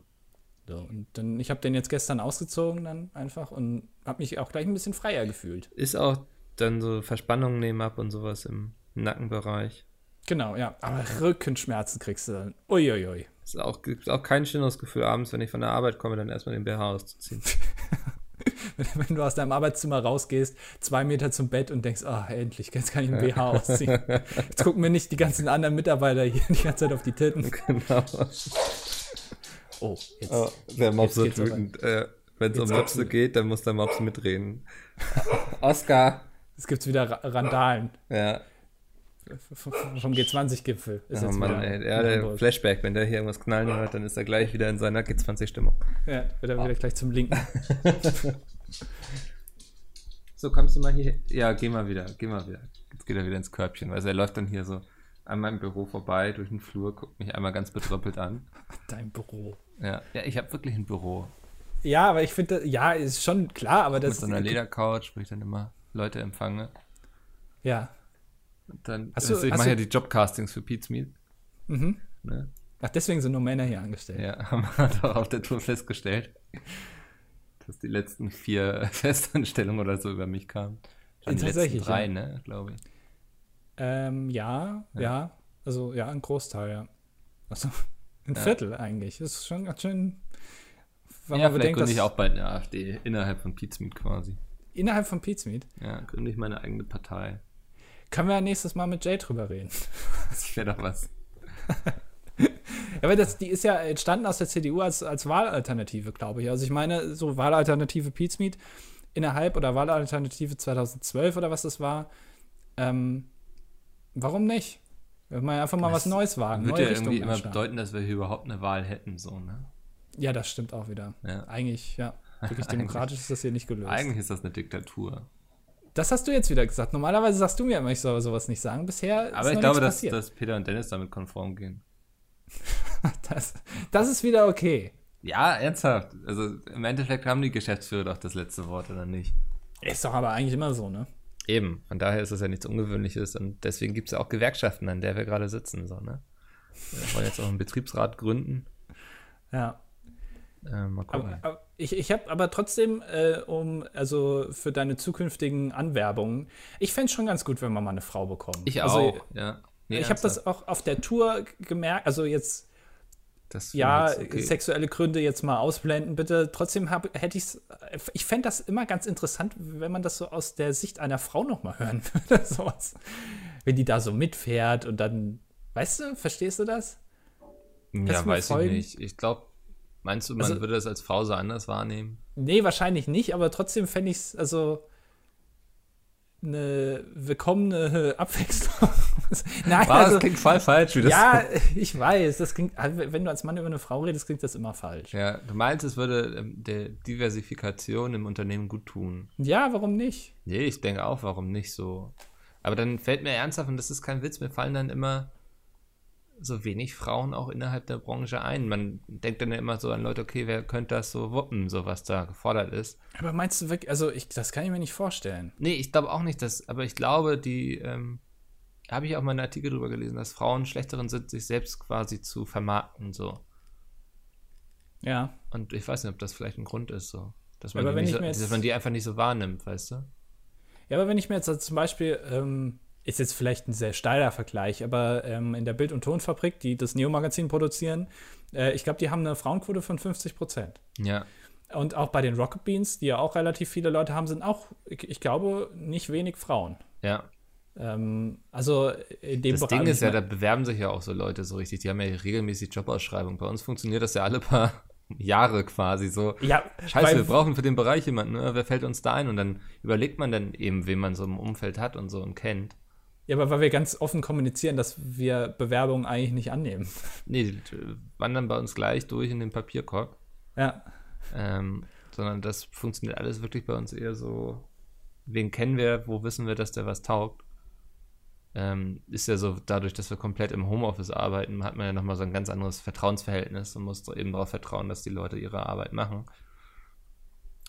So, und dann, ich habe den jetzt gestern ausgezogen dann einfach und habe mich auch gleich ein bisschen freier gefühlt. Ist auch dann so Verspannungen nehmen ab und sowas im Nackenbereich. Genau, ja. Aber Rückenschmerzen kriegst du dann. Uiuiui. Ist auch, gibt auch kein schönes Gefühl abends, wenn ich von der Arbeit komme, dann erstmal den BH auszuziehen. Wenn, du aus deinem Arbeitszimmer rausgehst, zwei Meter zum Bett und denkst, ah, endlich, jetzt kann ich einen BH ausziehen. Jetzt gucken mir nicht die ganzen anderen Mitarbeiter hier die ganze Zeit auf die Titten. genau. Oh, jetzt. Oh, der Mops Jetzt wird wütend. Äh, wenn es um Jetzt Möpse geht's- geht, dann muss der Mops mitreden. Oscar. Es gibt wieder Ra- Randalen Ja. vom G20-Gipfel. Ist Oh jetzt Mann, wieder ey. Ja, der. Flashback, wenn der hier irgendwas knallen hört, dann ist er gleich wieder in seiner G20-Stimmung. Ja, wird er wieder gleich zum Linken. So, kommst du mal hier? Ja, geh mal wieder, geh mal wieder. Jetzt geht er wieder ins Körbchen, weil er läuft dann hier so an meinem Büro vorbei, durch den Flur, guckt mich einmal ganz betröppelt an. Dein Büro. Ja, ja ich habe wirklich ein Büro. Ja, aber ich finde, ja, ist schon klar, aber Mit das so einer Ledercouch, wo ich dann immer Leute empfange. Ja. Und dann, Hast du- also ich mache ja die Jobcastings für Pete's Meat. Mhm. Ne? Ach, deswegen sind nur Männer hier angestellt. Ja, haben wir doch auf der Tour festgestellt, dass die letzten vier Festanstellungen oder so über mich kamen. Schon die letzten drei, ja. ne, glaube ich. Ähm, ja, ja, Also ja, ein Großteil, ja. Also ein Viertel eigentlich. Das ist schon ganz schön. Wenn ja, man vielleicht bedenkt, gründe ich auch bald eine AfD innerhalb von Pizmeet quasi. innerhalb von Pizmeet Ja, gründe ich meine eigene Partei. können wir ja nächstes Mal mit Jay drüber reden. Das wäre doch was. Ja, weil das, die ist ja entstanden aus der CDU als, als Wahlalternative, glaube ich. Also ich meine, so Wahlalternative Pizmeet innerhalb oder Wahlalternative 2012 oder was das war. Ähm, warum nicht? Wenn man einfach mal Das was Neues wagen, Würde ja irgendwie Richtungen immer bedeuten, dass wir hier überhaupt eine Wahl hätten, so, ne? Ja, das stimmt auch wieder. Ja. Eigentlich, ja. Wirklich demokratisch ist das hier nicht gelöst. Eigentlich ist das eine Diktatur. Das hast du jetzt wieder gesagt. Normalerweise sagst du mir immer, ich soll sowas nicht sagen. Bisher ist Aber ich glaube, dass, dass Peter und Dennis damit konform gehen. Das, das ist wieder okay. Ja, ernsthaft. Also im Endeffekt haben die Geschäftsführer doch das letzte Wort, oder nicht? Ist doch aber eigentlich immer so, ne? Eben, von daher ist das ja nichts Ungewöhnliches und deswegen gibt es ja auch Gewerkschaften, an der wir gerade sitzen. So, ne? Wir wollen jetzt auch einen Betriebsrat gründen. Ja. Äh, mal gucken. Aber, aber ich, ich habe aber trotzdem, äh, um, also für deine zukünftigen Anwerbungen, ich fände es schon ganz gut, wenn man mal eine Frau bekommt. ich also, auch, ja. Nee, ich habe das auch auf der Tour gemerkt, also jetzt, ja, ich jetzt okay. sexuelle Gründe jetzt mal ausblenden, bitte. Trotzdem hab, hätte ich es, ich fände das immer ganz interessant, wenn man das so aus der Sicht einer Frau nochmal hören würde. Sowas. Wenn die da so mitfährt und dann, weißt du, verstehst du das? Ja, Kannst du mir weiß ich folgen? nicht. Ich glaube, meinst du, man Also- würde das als Frau so anders wahrnehmen? Nee, wahrscheinlich nicht, aber trotzdem fände ich es, also, eine willkommene Abwechslung. Nein, wow, also, das klingt voll falsch. ja, ich weiß. Das klingt, also wenn du als Mann über eine Frau redest, klingt das immer falsch. Ja, du meinst, es würde ähm, der Diversifikation im Unternehmen gut tun. Ja, warum nicht? Nee, ich denke auch, warum nicht so. Aber dann fällt mir ernsthaft, und das ist kein Witz, mir fallen dann immer so wenig Frauen auch innerhalb der Branche ein. Man denkt dann ja immer so an Leute, okay, wer könnte das so wuppen, so was da gefordert ist. Aber meinst du wirklich, also ich, das kann ich mir nicht vorstellen. Nee, ich glaube auch nicht, dass, aber ich glaube, die, ähm, habe ich auch mal einen Artikel drüber gelesen, dass Frauen schlechteren sind, sich selbst quasi zu vermarkten, so. Ja. Und ich weiß nicht, ob das vielleicht ein Grund ist, so. Dass man, die, so, dass man die einfach nicht so wahrnimmt, weißt du? Ja, aber wenn ich mir jetzt also zum Beispiel ähm, ist jetzt vielleicht ein sehr steiler Vergleich, aber ähm, in der Bild- und Tonfabrik, die das Neo-Magazin produzieren, äh, ich glaube, die haben eine Frauenquote von 50 Prozent. Ja. Und auch bei den Rocket Beans, die ja auch relativ viele Leute haben, sind auch, ich, ich glaube, nicht wenig Frauen. Ja. Ähm, also in dem Das Bereich, Ding ist ja, da bewerben sich ja auch so Leute so richtig. Die haben ja regelmäßig Jobausschreibungen. Bei uns funktioniert das ja alle paar Jahre quasi so. Ja, Scheiße, wir brauchen für den Bereich jemanden, ne? wer fällt uns da ein? Und dann überlegt man dann eben, wen man so im Umfeld hat und so und kennt. Ja, aber weil wir ganz offen kommunizieren, dass wir Bewerbungen eigentlich nicht annehmen. Nee, die wandern bei uns gleich durch in den Papierkorb. Ja. Ähm, sondern das funktioniert alles wirklich bei uns eher so, wen kennen wir, wo wissen wir, dass der was taugt. Ähm, ist ja so, dadurch, dass wir komplett im Homeoffice arbeiten, hat man ja nochmal so ein ganz anderes Vertrauensverhältnis und muss eben darauf vertrauen, dass die Leute ihre Arbeit machen.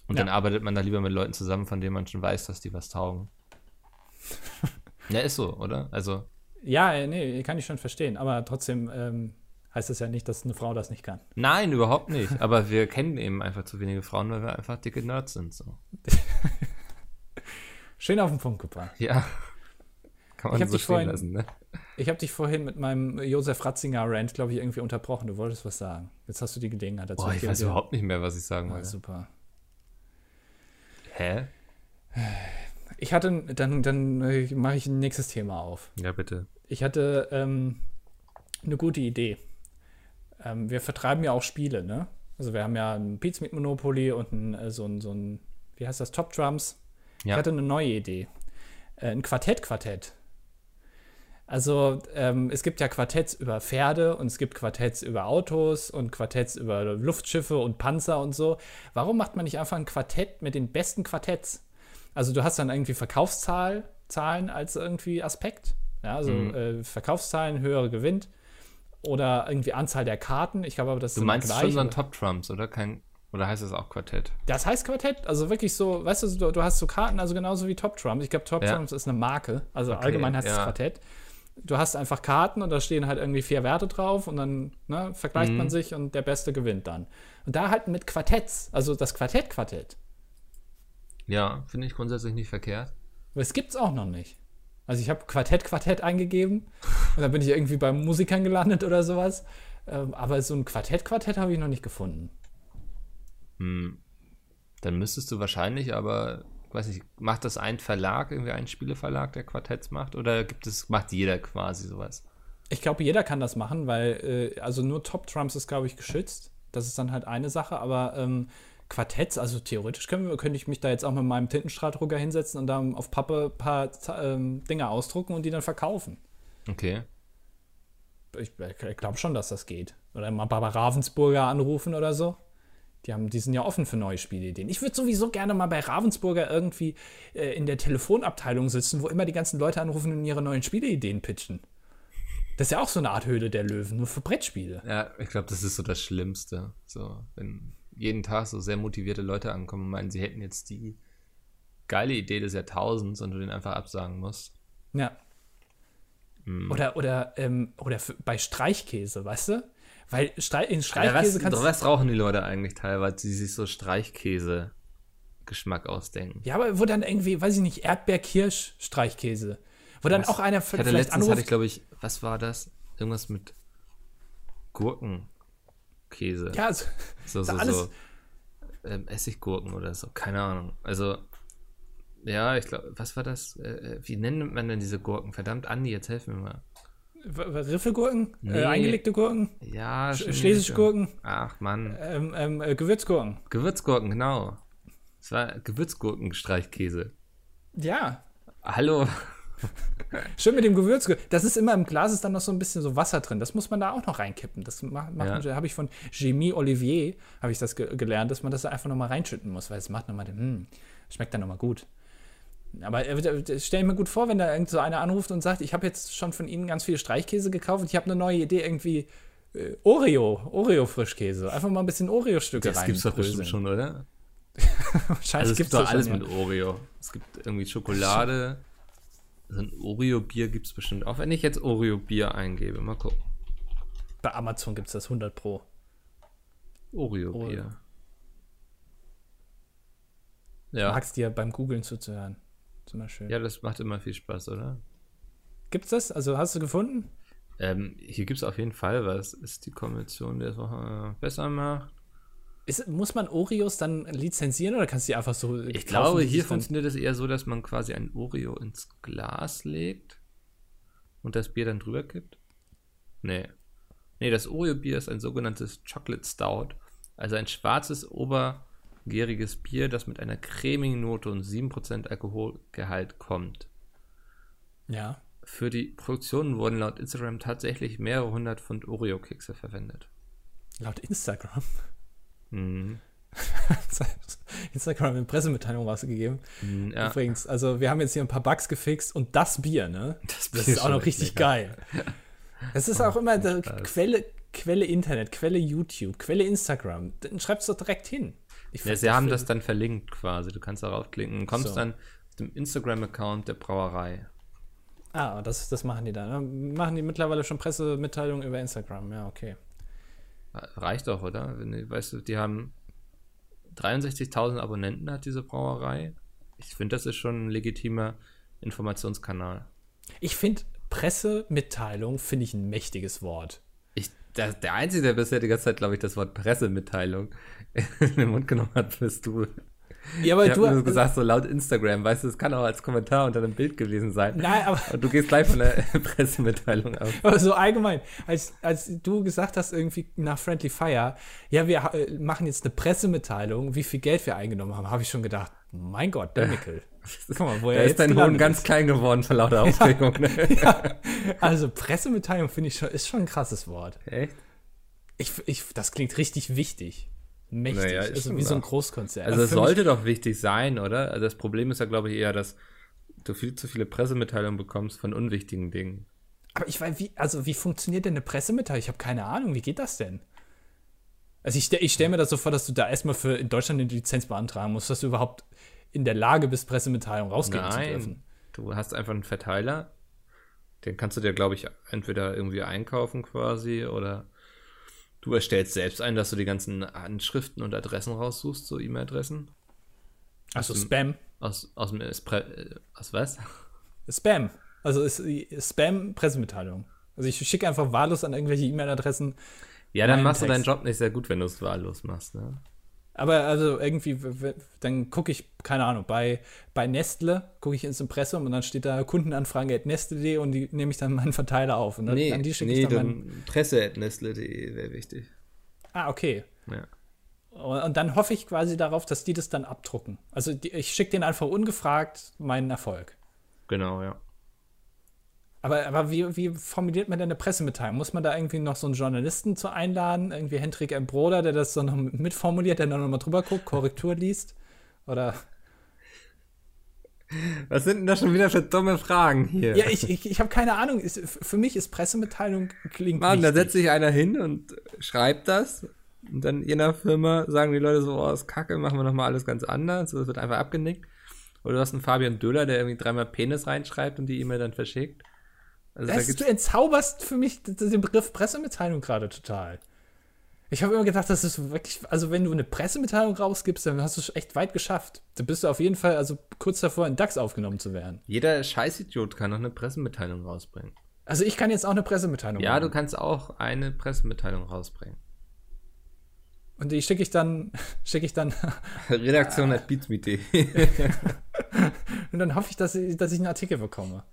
Und ja. dann arbeitet man da lieber mit Leuten zusammen, von denen man schon weiß, dass die was taugen. Ja, ist so, oder? Also. Ja, äh, nee, kann ich schon verstehen. Aber trotzdem ähm, heißt das ja nicht, dass eine Frau das nicht kann. Nein, überhaupt nicht. Aber wir kennen eben einfach zu wenige Frauen, weil wir einfach dicke Nerds sind. So. Schön auf den Punkt gebracht. Ja. Kann man ich so stehen vorhin, lassen, ne? Ich habe dich vorhin mit meinem Josef Ratzinger-Rant, glaube ich, irgendwie unterbrochen. Du wolltest was sagen. Jetzt hast du die Gelegenheit dazu. Boah, ich weiß überhaupt nicht mehr, was ich sagen wollte. Ah, super. Hä? Ich hatte, dann, dann äh, mache ich ein nächstes Thema auf. Ja, bitte. Ich hatte ähm, eine gute Idee. Ähm, wir vertreiben ja auch Spiele, ne? Also wir haben ja ein Pizza mit Monopoly und ein, äh, so, ein, so ein, wie heißt das, Top Drums. Ja. Ich hatte eine neue Idee. Äh, ein Quartett-Quartett. Also ähm, es gibt ja Quartetts über Pferde und es gibt Quartetts über Autos und Quartetts über Luftschiffe und Panzer und so. Warum macht man nicht einfach ein Quartett mit den besten Quartetts? Also du hast dann irgendwie Verkaufszahlen als irgendwie Aspekt. Ja, also mhm. äh, Verkaufszahlen, höhere gewinnt. Oder irgendwie Anzahl der Karten. Ich glaube aber, das Du meinst gleich, schon so ein Top Trumps, oder? Kein, oder heißt das auch Quartett? Das heißt Quartett. Also wirklich so, weißt du, du, du hast so Karten, also genauso wie Top Trumps. Ich glaube, Top ja. Trumps ist eine Marke. Also okay, allgemein heißt es Quartett. Du hast einfach Karten und da stehen halt irgendwie vier Werte drauf und dann ne, vergleicht mhm. man sich und der Beste gewinnt dann. Und da halt mit Quartetts, also das Quartett-Quartett. Ja, finde ich grundsätzlich nicht verkehrt. Aber es gibt es auch noch nicht. Also ich habe Quartett, Quartett eingegeben und dann bin ich irgendwie bei Musikern gelandet oder sowas. Ähm, aber so ein Quartett, Quartett habe ich noch nicht gefunden. Hm. Dann müsstest du wahrscheinlich aber, weiß nicht, macht das ein Verlag, irgendwie ein Spieleverlag, der Quartetts macht? Oder gibt es, macht jeder quasi sowas? Ich glaube, jeder kann das machen, weil, äh, also nur Top Trumps ist, glaube ich, geschützt. Das ist dann halt eine Sache, aber ähm, Quartetts, also theoretisch können, könnte ich mich da jetzt auch mit meinem Tintenstrahldrucker hinsetzen und dann auf Pappe ein paar ähm, Dinge ausdrucken und die dann verkaufen. Okay. Ich, ich glaube schon, dass das geht. Oder mal bei Ravensburger anrufen oder so. Die, haben, die sind ja offen für neue Spielideen. Ich würde sowieso gerne mal bei Ravensburger irgendwie äh, in der Telefonabteilung sitzen, wo immer die ganzen Leute anrufen und ihre neuen Spieleideen pitchen. Das ist ja auch so eine Art Höhle der Löwen, nur für Brettspiele. Ja, ich glaube, das ist so das Schlimmste. So, wenn jeden Tag so sehr motivierte Leute ankommen und meinen, sie hätten jetzt die geile Idee des Jahrtausends und du den einfach absagen musst. Ja. Mm. Oder, oder, ähm, oder bei Streichkäse, weißt du? Weil Streich, in Streichkäse ja, kannst du. Was rauchen die Leute eigentlich teilweise, die sich so Streichkäse Geschmack ausdenken? Ja, aber wo dann irgendwie, weiß ich nicht, Erdbeer-Kirsch-Streichkäse. Wo dann was? auch einer ich hatte vielleicht letztens anruft. hatte ich, glaube ich, was war das? Irgendwas mit Gurken. Käse. Ja, also, so, so, alles so ähm, Essiggurken oder so, keine Ahnung. Also, ja, ich glaube, was war das? Äh, äh, wie nennt man denn diese Gurken? Verdammt, Andi, jetzt helf mir mal. Riffelgurken? Äh, nee. Äh, eingelegte Gurken? Ja, Sch Schlesische Gurken? Ach, Mann. Ähm, ähm, äh, Gewürzgurken. Gewürzgurken, genau. Es war Gewürzgurken-Streichkäse. Ja, Hallo. Schön mit dem Gewürz. Das ist immer im Glas ist dann noch so ein bisschen so Wasser drin. Das muss man da auch noch reinkippen. Das macht, macht Ja. habe ich von Jamie Olivier habe ich das ge gelernt, dass man das einfach noch mal reinschütten muss, weil es macht noch mal den, hm, schmeckt dann noch mal gut. Aber äh, stell ich mir gut vor, wenn da irgend so einer anruft und sagt, ich habe jetzt schon von Ihnen ganz viel Streichkäse gekauft und ich habe eine neue Idee irgendwie äh, Oreo, Oreo Frischkäse. Einfach mal ein bisschen Oreo-Stücke rein. Das gibt's doch bestimmt schon, oder? Wahrscheinlich Also es gibt doch das alles schon, mit Oreo. Es gibt irgendwie Schokolade. So ein Oreo-Bier gibt es bestimmt auch. Wenn ich jetzt Oreo-Bier eingebe, mal gucken. Bei Amazon gibt es das 100 Pro. Oreo-Bier. Ja. Ja. Magst dir beim Googlen zuzuhören. Ist immer schön. ja, das macht immer viel Spaß, oder? Gibt's das? Also hast du gefunden? Ähm, hier gibt es auf jeden Fall was. Ist die Konvention, die es auch äh, besser macht? Ist, muss man Oreos dann lizenzieren oder kannst du die einfach so Ich glaube, hier funktioniert es eher so, dass man quasi ein Oreo ins Glas legt und das Bier dann drüber kippt. Nee. Nee, das Oreo-Bier ist ein sogenanntes Chocolate Stout, also ein schwarzes, obergäriges Bier, das mit einer cremigen Note und 7% Alkoholgehalt kommt. Ja. Für die Produktion wurden laut Instagram tatsächlich mehrere hundert Pfund Oreo-Kekse verwendet. Laut Instagram. Mhm. Instagram eine Pressemitteilung rausgegeben. Mhm, Ja, Übrigens, also wir haben jetzt hier ein paar Bugs gefixt und das Bier, ne? das, Das Bier ist auch noch richtig lecker. geil. Es ist auch immer. Quelle, Quelle Internet, Quelle YouTube, Quelle Instagram. Dann schreibst du direkt hin. Ja, sie haben das dann verlinkt quasi. Du kannst darauf klicken und kommst So. dann auf dem Instagram-Account der Brauerei. Ah, das, das machen die dann. ne? Machen die mittlerweile schon Pressemitteilungen über Instagram. Ja, okay. Reicht doch, oder? Wenn, weißt du, die haben 63.000 Abonnenten hat diese Brauerei. Ich finde, das ist schon ein legitimer Informationskanal. Ich finde Pressemitteilung finde ich ein mächtiges Wort. Ich, der, der Einzige, der bisher die ganze Zeit, glaube ich, das Wort Pressemitteilung in den Mund genommen hat, bist du. Ja, aber Ich habe du nur gesagt, so laut Instagram, weißt du, es kann auch als Kommentar unter einem Bild gewesen sein. Nein, aber, Und du gehst gleich von der Pressemitteilung aus. aber so allgemein, als, als du gesagt hast, irgendwie nach Friendly Fire, ja, wir äh, machen jetzt eine Pressemitteilung, wie viel Geld wir eingenommen haben, habe ich schon gedacht, mein Gott, der Mickel. Guck mal, wo Da er ist dein Hohn ganz klein geworden vor lauter Aufregung. Ne? Also Pressemitteilung finde ich schon, ist schon ein krasses Wort. Echt? Ich, ich, das klingt richtig wichtig. Mächtig. Naja, ist also wie so ein. Großkonzern. Also es mich- sollte doch wichtig sein, oder? Also das Problem ist ja, glaube ich, eher, dass du viel zu viele Pressemitteilungen bekommst von unwichtigen Dingen. Aber ich weiß, wie, also wie funktioniert denn eine Pressemitteilung? Ich habe keine Ahnung, wie geht das denn? Also ich, ich stelle mir das so vor, dass du da erstmal für in Deutschland eine Lizenz beantragen musst, dass du überhaupt in der Lage bist, Pressemitteilungen rausgeben zu dürfen. Nein, du hast einfach einen Verteiler. Den kannst du dir, glaube ich, entweder irgendwie einkaufen quasi oder du erstellst selbst ein, dass du die ganzen Anschriften und Adressen raussuchst, so E-Mail-Adressen. Also Spam. Aus, aus dem Espre äh, aus was? Spam. Also ist Spam-Pressemitteilung. Also ich schicke einfach wahllos an irgendwelche E-Mail-Adressen. Ja, dann machst du deinen Text. Job nicht sehr gut, wenn du es wahllos machst, ne? Aber also irgendwie, dann gucke ich, keine Ahnung, bei, bei Nestle gucke ich ins Impressum und dann steht da Kundenanfrage at nestle.de und die nehme ich dann meinen Verteiler auf. Und dann, an die schicke nee, ich dann, dann presse.nestle.de wäre wichtig. Ah, okay. Ja. Und, und dann hoffe ich quasi darauf, dass die das dann abdrucken. Also die, ich schicke denen einfach ungefragt meinen Erfolg. Genau, ja. Aber, aber wie, wie formuliert man denn eine Pressemitteilung? Muss man da irgendwie noch so einen Journalisten zu einladen? Irgendwie Hendrik M. Broder, der das dann noch mitformuliert, der dann nochmal drüber guckt, Korrektur liest? Oder Was sind denn das schon wieder für dumme Fragen hier? Ja, ich, ich, ich habe keine Ahnung. Ist, für mich ist Pressemitteilung klingt Mann, da setzt sich einer hin und schreibt das. Und dann in der Firma sagen die Leute so, oh, ist kacke, machen wir nochmal alles ganz anders. So, Das wird einfach abgenickt. Oder du hast einen Fabian Döhler, der irgendwie dreimal Penis reinschreibt und die E-Mail dann verschickt. Also da Das, du entzauberst für mich den Begriff Pressemitteilung gerade total. Ich habe immer gedacht, das ist wirklich, also wenn du eine Pressemitteilung rausgibst, dann hast du es echt weit geschafft. Da bist du auf jeden Fall also kurz davor, in DAX aufgenommen zu werden. jeder Scheißidiot kann noch eine Pressemitteilung rausbringen. Also ich kann jetzt auch eine Pressemitteilung Ja, du machen. kannst auch eine Pressemitteilung rausbringen. Und die schicke ich dann, schicke ich dann, Redaktion at beatsmeet.de. und dann hoffe ich, dass ich, dass ich einen Artikel bekomme.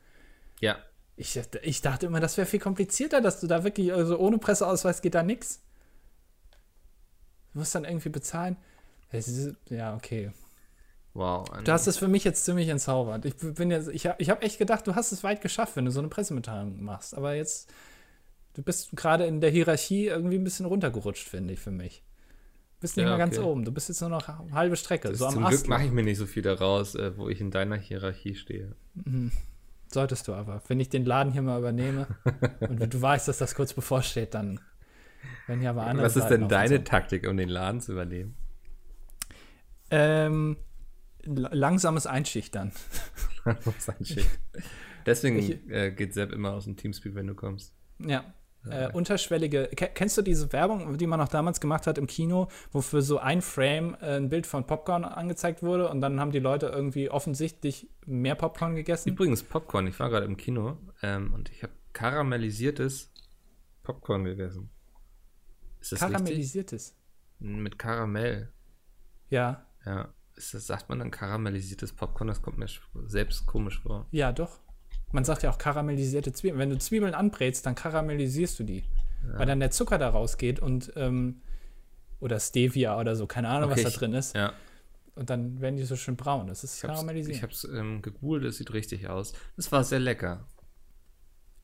ja. Ich, ich dachte immer, das wäre viel komplizierter, dass du da wirklich, also ohne Presseausweis geht da nichts. Du musst dann irgendwie bezahlen. Ja, okay. Wow. Du hast es für mich jetzt ziemlich entzaubert. Ich bin jetzt, ich habe ich hab echt gedacht, du hast es weit geschafft, wenn du so eine Pressemitteilung machst. Aber jetzt, du bist gerade in der Hierarchie irgendwie ein bisschen runtergerutscht, finde ich, für mich. Du bist nicht Ja, mehr ganz okay. oben. Du bist jetzt nur noch halbe Strecke. So am zum Glück mache ich mir nicht so viel daraus, äh, wo ich in deiner Hierarchie stehe. Solltest du aber. Wenn ich den Laden hier mal übernehme und du weißt, dass das kurz bevorsteht, dann werden hier aber andere Was ist Seiten denn deine zu. Taktik, um den Laden zu übernehmen? Ähm, langsames Einschüchtern. Muss ein Schild. Deswegen Ich- äh, geht Sepp immer aus dem Teamspeak, wenn du kommst. Ja. Äh, unterschwellige. Ke kennst du diese Werbung, die man noch damals gemacht hat im Kino, wo für so ein Frame äh, ein Bild von Popcorn angezeigt wurde und dann haben die Leute irgendwie offensichtlich mehr Popcorn gegessen? Übrigens, Popcorn. Ich war gerade im Kino ähm, und ich habe karamellisiertes Popcorn gegessen. Ist das richtig? Karamellisiertes. Mit Karamell. Ja. Ja. Ist das, sagt man dann karamellisiertes Popcorn? Das kommt mir selbst komisch vor. Ja, doch. Man sagt ja auch karamellisierte Zwiebeln. Wenn du Zwiebeln anbrätst, dann karamellisierst du die. Weil dann der Zucker da rausgeht und ähm, oder Stevia oder so, keine Ahnung, Okay, was da drin ist. Ja. Und dann werden die so schön braun. Das ist Ich karamellisiert. ich hab's ähm, gegoogelt, es sieht richtig aus. Es war sehr lecker.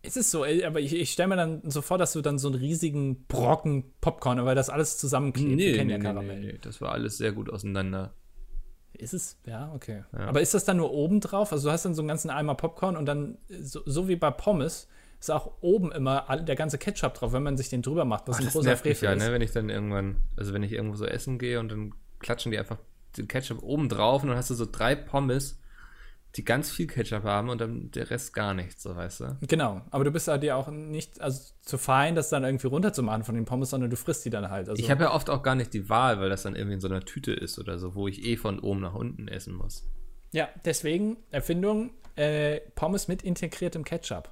Es ist so, ey, aber ich, ich stelle mir dann so vor, dass du dann so einen riesigen Brocken Popcorn, weil das alles zusammenklebt. Wir kennen ja Karamell. nee. Das war alles sehr gut auseinander. Ist es? Ja, okay. Ja. Aber ist das dann nur oben drauf? Also du hast dann so einen ganzen Eimer Popcorn und dann, so, so wie bei Pommes, ist auch oben immer der ganze Ketchup drauf, wenn man sich den drüber macht, was Ach, ein das großer Frevel ja, ist. ne? wenn ich dann irgendwann, also wenn ich irgendwo so essen gehe und dann klatschen die einfach den Ketchup oben drauf und dann hast du so drei Pommes, die ganz viel Ketchup haben und dann der Rest gar nichts, so weißt du. Genau, aber du bist ja dir auch nicht also zu fein, das dann irgendwie runterzumachen von den Pommes, sondern du frisst die dann halt. Also, Ich habe ja oft auch gar nicht die Wahl, weil das dann irgendwie in so einer Tüte ist oder so, wo ich eh von oben nach unten essen muss. ja, deswegen Erfindung äh, Pommes mit integriertem Ketchup.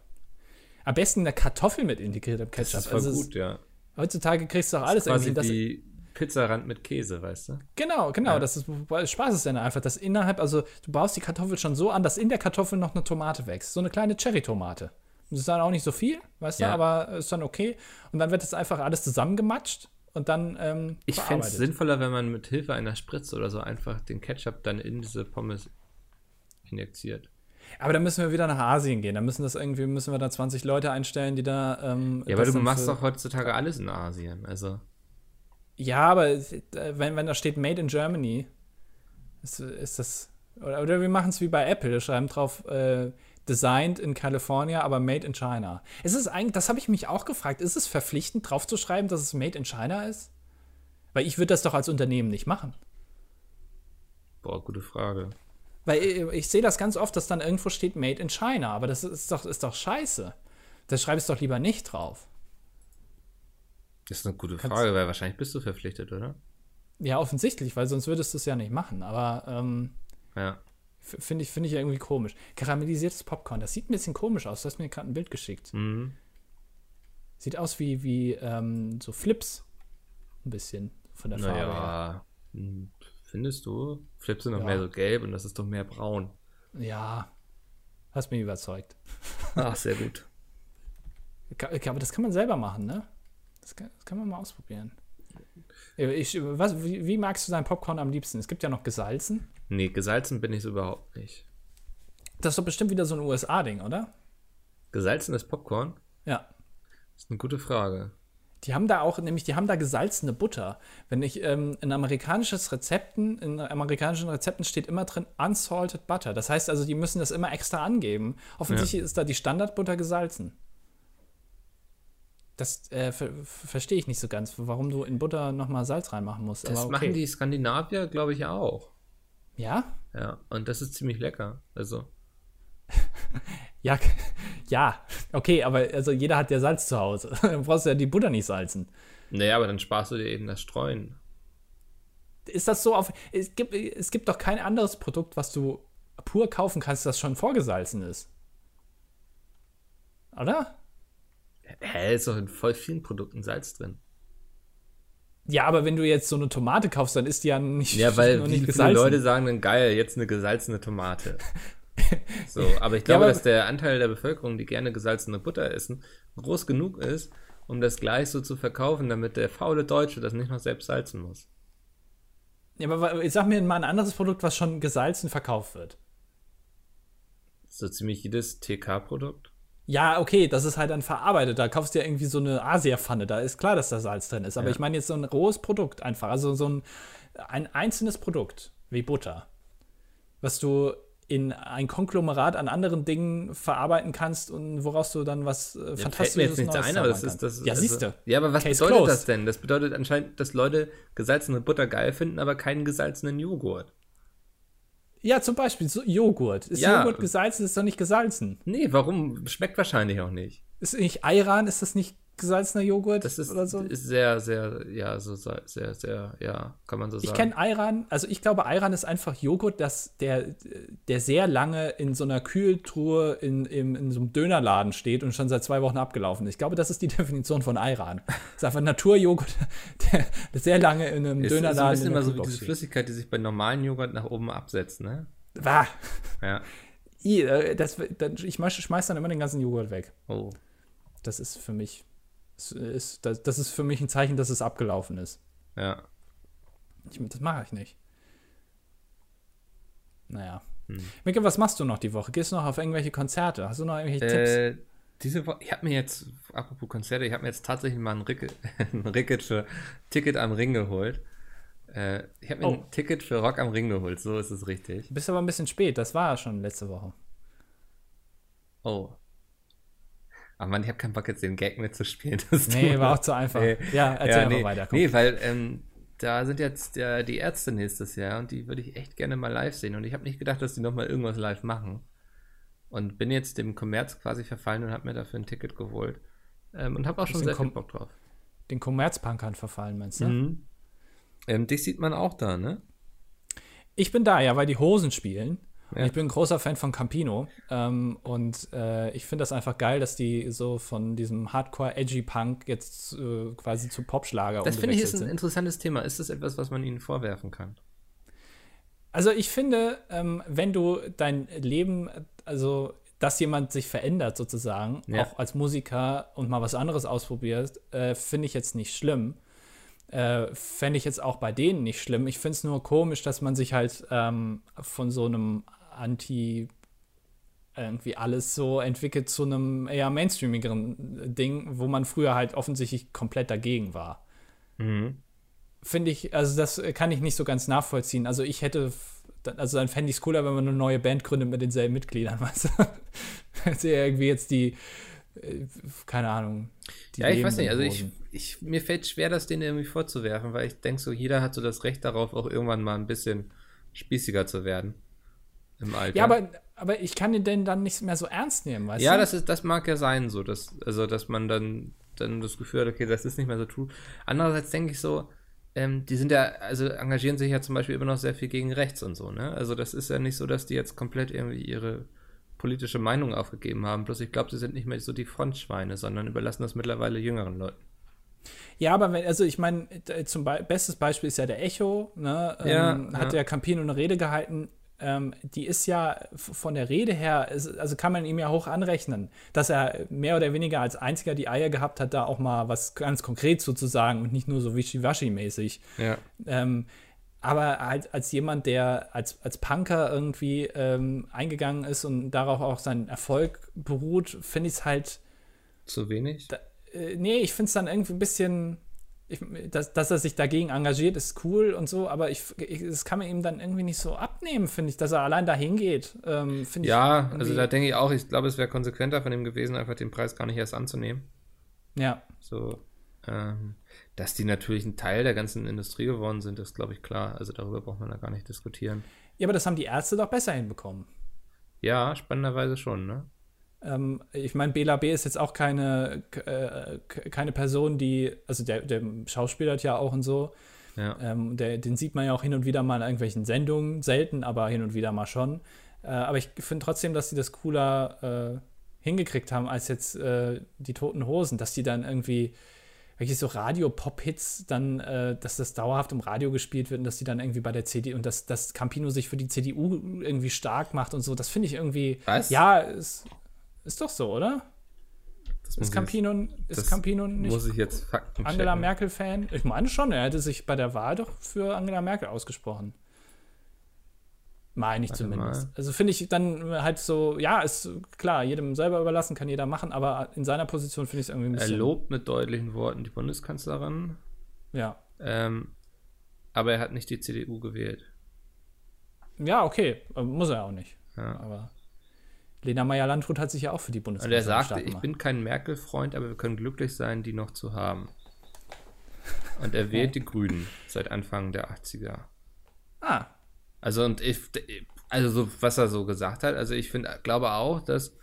Am besten eine Kartoffel mit integriertem Ketchup. Das ist voll Also gut, ja. Heutzutage kriegst du auch alles Quasi irgendwie. Das, Pizzarand mit Käse, weißt du? genau, genau. Ja. Das ist Spaß ist dann einfach, dass innerhalb, also du baust die Kartoffel schon so an, dass in der Kartoffel noch eine Tomate wächst. So eine kleine Cherry-Tomate. Das ist dann auch nicht so viel, weißt Ja. du, aber ist dann okay. Und dann wird das einfach alles zusammengematscht und dann ähm, Ich fände es sinnvoller, wenn man mit Hilfe einer Spritze oder so einfach den Ketchup dann in diese Pommes injiziert. Aber dann müssen wir wieder nach Asien gehen. Dann müssen das irgendwie, müssen wir da 20 Leute einstellen, die da. Ähm, Ja, aber du machst doch heutzutage alles in Asien. Also, Ja, aber äh, wenn, wenn da steht Made in Germany, ist, ist das. Oder, oder wir machen es wie bei Apple, wir schreiben drauf äh, Designed in California, aber Made in China. Ist es eigentlich, das habe ich mich auch gefragt, ist es verpflichtend drauf zu schreiben, dass es Made in China ist? Weil ich würde das doch als Unternehmen nicht machen. boah, gute Frage. Weil ich, ich sehe das ganz oft, dass dann irgendwo steht Made in China, aber das ist doch, ist doch scheiße. Das schreibst doch lieber nicht drauf. Das ist eine gute Kannst- Frage, weil wahrscheinlich bist du verpflichtet, oder? Ja, offensichtlich, weil sonst würdest du es ja nicht machen. Aber ähm, Ja. finde ich, finde ich irgendwie komisch. Karamellisiertes Popcorn, das sieht ein bisschen komisch aus. Du hast mir gerade ein Bild geschickt. Mhm. Sieht aus wie, wie ähm, so Flips. Ein bisschen von der Farbe her. Naja, hm, findest du? Flips sind noch Ja. mehr so gelb und das ist doch mehr braun. Ja, hast mich überzeugt. Ach, sehr gut. Aber das kann man selber machen, ne? Das kann, das kann man mal ausprobieren. Ich, was, wie, wie magst du dein Popcorn am liebsten? Es gibt ja noch gesalzen. Nee, gesalzen bin ich so überhaupt nicht. Das ist doch bestimmt wieder so ein USA-Ding, oder? Gesalzenes Popcorn? Ja. Das ist eine gute Frage. Die haben da auch, nämlich, die haben da gesalzene Butter. Wenn ich ähm, in amerikanisches Rezepten, in amerikanischen Rezepten steht immer drin unsalted butter. Das heißt also, die müssen das immer extra angeben. Offensichtlich ist da die Standardbutter gesalzen. Das äh, ver verstehe ich nicht so ganz, warum du in Butter nochmal Salz reinmachen musst. Das okay. machen die Skandinavier, glaube ich, auch. Ja? Ja, und das ist ziemlich lecker. Also, Ja, ja. Okay, aber also jeder hat ja Salz zu Hause. Dann brauchst du ja die Butter nicht salzen. naja, aber dann sparst du dir eben das Streuen. Ist das so auf. Es gibt, es gibt doch kein anderes Produkt, was du pur kaufen kannst, das schon vorgesalzen ist. Oder? Hä, ist doch in voll vielen Produkten Salz drin. Ja, aber wenn du jetzt so eine Tomate kaufst, dann ist die ja nicht, Ja, weil noch nicht viele. Leute sagen dann geil, jetzt eine gesalzene Tomate. So, aber ich Ja, glaube, aber- dass der Anteil der Bevölkerung, die gerne gesalzene Butter essen, groß genug ist, um das gleich so zu verkaufen, damit der faule Deutsche das nicht noch selbst salzen muss. Ja, aber ich sag mir mal ein anderes Produkt, was schon gesalzen verkauft wird. So ziemlich jedes TK-Produkt? Ja, okay, das ist halt dann verarbeitet. Da kaufst du ja irgendwie so eine Asia-Pfanne. Da ist klar, dass da Salz drin ist. Aber Ja. ich meine jetzt so ein rohes Produkt einfach. Also so ein, ein einzelnes Produkt, wie Butter, was du in ein Konglomerat an anderen Dingen verarbeiten kannst und woraus du dann was äh, Ja, fällt Fantastisches mir jetzt Neues ein, aber das ist das. kannst. Ja, also- siehst du. Ja, aber was Case bedeutet closed. das denn? Das bedeutet anscheinend, dass Leute gesalzene Butter geil finden, aber keinen gesalzenen Joghurt. Ja, zum Beispiel so Joghurt. Ist Ja. Joghurt gesalzen, ist doch nicht gesalzen. Nee, warum? Schmeckt wahrscheinlich auch nicht. Ist nicht Ayran, ist das nicht gesalzener Joghurt Das ist, oder so? ist sehr, sehr, ja, so sehr, sehr, ja, kann man so Ich sagen. kenne Ayran, also ich glaube, Ayran ist einfach Joghurt, dass der, der sehr lange in so einer Kühltruhe in, im, in so einem Dönerladen steht und schon seit zwei Wochen abgelaufen ist. Ich glaube, das ist die Definition von Ayran. Das ist einfach Naturjoghurt, der, sehr lange in einem ist, ist Dönerladen bisschen in der immer so wie diese steht. Flüssigkeit, die sich bei normalen Joghurt nach oben absetzt, ne? Bah, Ja. i, äh, das, dann, ich schmeiß dann immer den ganzen Joghurt weg. Oh. Das ist für mich, das ist, das, das ist für mich ein Zeichen, dass es abgelaufen ist. Ja. Ich, das mache ich nicht. Naja. Hm. Micke, was machst du noch die Woche? Gehst du noch auf irgendwelche Konzerte? Hast du noch irgendwelche Tipps? Äh, diese Woche, ich habe mir jetzt, apropos Konzerte, ich habe mir jetzt tatsächlich mal ein, Ricket, ein Ricket für Ticket am Ring geholt. Äh, ich habe mir Oh. ein Ticket für Rock am Ring geholt, so ist es richtig. Du bist aber ein bisschen spät, das war ja schon letzte Woche. Oh. Aber Mann, ich habe keinen Bock jetzt den Gag mitzuspielen. Das Nee, war auch zu einfach. Nee. Ja, erzähl ja, nee, weiter. Komm. Nee, weil ähm, da sind jetzt ja, die Ärzte nächstes Jahr und die würde ich echt gerne mal live sehen. Und ich habe nicht gedacht, dass die nochmal irgendwas live machen. Und bin jetzt dem Kommerz quasi verfallen und habe mir dafür ein Ticket geholt. Ähm, und habe auch schon sehr viel Bock drauf. Den Kommerzpunkern verfallen, meinst du? Mhm. Ähm, dich sieht man auch da, ne? Ich bin da, ja, weil die Hosen spielen. Ja. Ich bin ein großer Fan von Campino. Ähm, und äh, ich finde das einfach geil, dass die so von diesem Hardcore-Edgy-Punk jetzt äh, quasi zu Popschlager Das finde ich ist ein sind. interessantes Thema. Ist das etwas, was man ihnen vorwerfen kann? Also ich finde, ähm, wenn du dein Leben, also dass jemand sich verändert sozusagen, Ja. auch als Musiker und mal was anderes ausprobierst, äh, finde ich jetzt nicht schlimm. Äh, Fände ich jetzt auch bei denen nicht schlimm. Ich finde es nur komisch, dass man sich halt ähm, von so einem Anti- irgendwie alles so entwickelt zu einem eher mainstreamigeren Ding, wo man früher halt offensichtlich komplett dagegen war Mhm. finde ich, also das kann ich nicht so ganz nachvollziehen. Also ich hätte, also dann fände ich es cooler, wenn man eine neue Band gründet mit denselben Mitgliedern, weißt du? Als irgendwie jetzt die, keine Ahnung. Ja, ich weiß nicht. Also ich, ich, mir fällt schwer, das denen irgendwie vorzuwerfen, weil ich denke so, jeder hat so das Recht darauf, auch irgendwann mal ein bisschen spießiger zu werden. Im Alter. Ja, aber, aber ich kann den denn dann nicht mehr so ernst nehmen, weißt ja, du? das ist, das mag ja sein, so, dass, also, dass man dann, dann das Gefühl hat, okay, das ist nicht mehr so true. Andererseits denke ich so, ähm, die sind ja, also engagieren sich ja zum Beispiel immer noch sehr viel gegen rechts und so, ne? Also das ist ja nicht so, dass die jetzt komplett irgendwie ihre politische Meinung aufgegeben haben. Bloß ich glaube, sie sind nicht mehr so die Frontschweine, sondern überlassen das mittlerweile jüngeren Leuten. Ja, aber wenn, also ich meine, zum Be bestes Beispiel ist ja der Echo, ne? Ja, ähm, ja. hat der Campino eine Rede gehalten. Ähm, die ist ja von der Rede her, ist, also kann man ihm ja hoch anrechnen, dass er mehr oder weniger als einziger die Eier gehabt hat, da auch mal was ganz konkret sozusagen und nicht nur so wischiwaschi-mäßig. Ja. Ähm, aber halt als jemand, der als, als Punker irgendwie ähm, eingegangen ist und darauf auch sein Erfolg beruht, finde ich es halt Zu wenig? da, äh, nee, ich finde es dann irgendwie ein bisschen, ich, dass, dass er sich dagegen engagiert, ist cool und so, aber ich, ich das kann man ihm dann irgendwie nicht so abnehmen, finde ich, dass er allein dahin geht. Ähm, Ja, also da denke ich auch, ich glaube, es wäre konsequenter von ihm gewesen, einfach den Preis gar nicht erst anzunehmen. Ja, So, ähm, dass die natürlich ein Teil der ganzen Industrie geworden sind, ist, glaube ich, klar. Also darüber braucht man da gar nicht diskutieren. ja, aber das haben die Ärzte doch besser hinbekommen. Ja, spannenderweise schon, ne? Ähm, ich meine, Bela B. ist jetzt auch keine, äh, keine Person, die, also der, der Schauspieler hat ja auch und so, Ja. Ähm, der, den sieht man ja auch hin und wieder mal in irgendwelchen Sendungen, selten, aber hin und wieder mal schon. Äh, aber ich finde trotzdem, dass sie das cooler äh, hingekriegt haben als jetzt äh, die Toten Hosen, dass die dann irgendwie wirklich so Radio-Pop-Hits dann, äh, dass das dauerhaft im Radio gespielt wird und dass die dann irgendwie bei der CDU und dass, dass Campino sich für die CDU irgendwie stark macht und so, das finde ich irgendwie, Was? ja, ist, ist doch so, oder? Das Ist Campino, ist das Campino nicht muss ich jetzt Fakten Angela. Merkel-Fan? Ich meine schon, er hätte sich bei der Wahl doch für Angela Merkel ausgesprochen. Meine ich Warte zumindest. mal. Also finde ich dann halt so, ja, ist klar, jedem selber überlassen, kann jeder machen, aber in seiner Position finde ich es irgendwie ein Er bisschen. lobt mit deutlichen Worten die Bundeskanzlerin, Ja. ähm, aber er hat nicht die CDU gewählt. ja, okay, muss er auch nicht. Ja. Aber Lena Meyer-Landrut hat sich ja auch für die Und Bundeskanzlerin er sagte, ich bin kein Merkel-Freund, aber wir können glücklich sein, die noch zu haben. Und er wählt die Grünen seit Anfang der 80er. Ah, Also und ich, also so, was er so gesagt hat, also ich finde, glaube auch, dass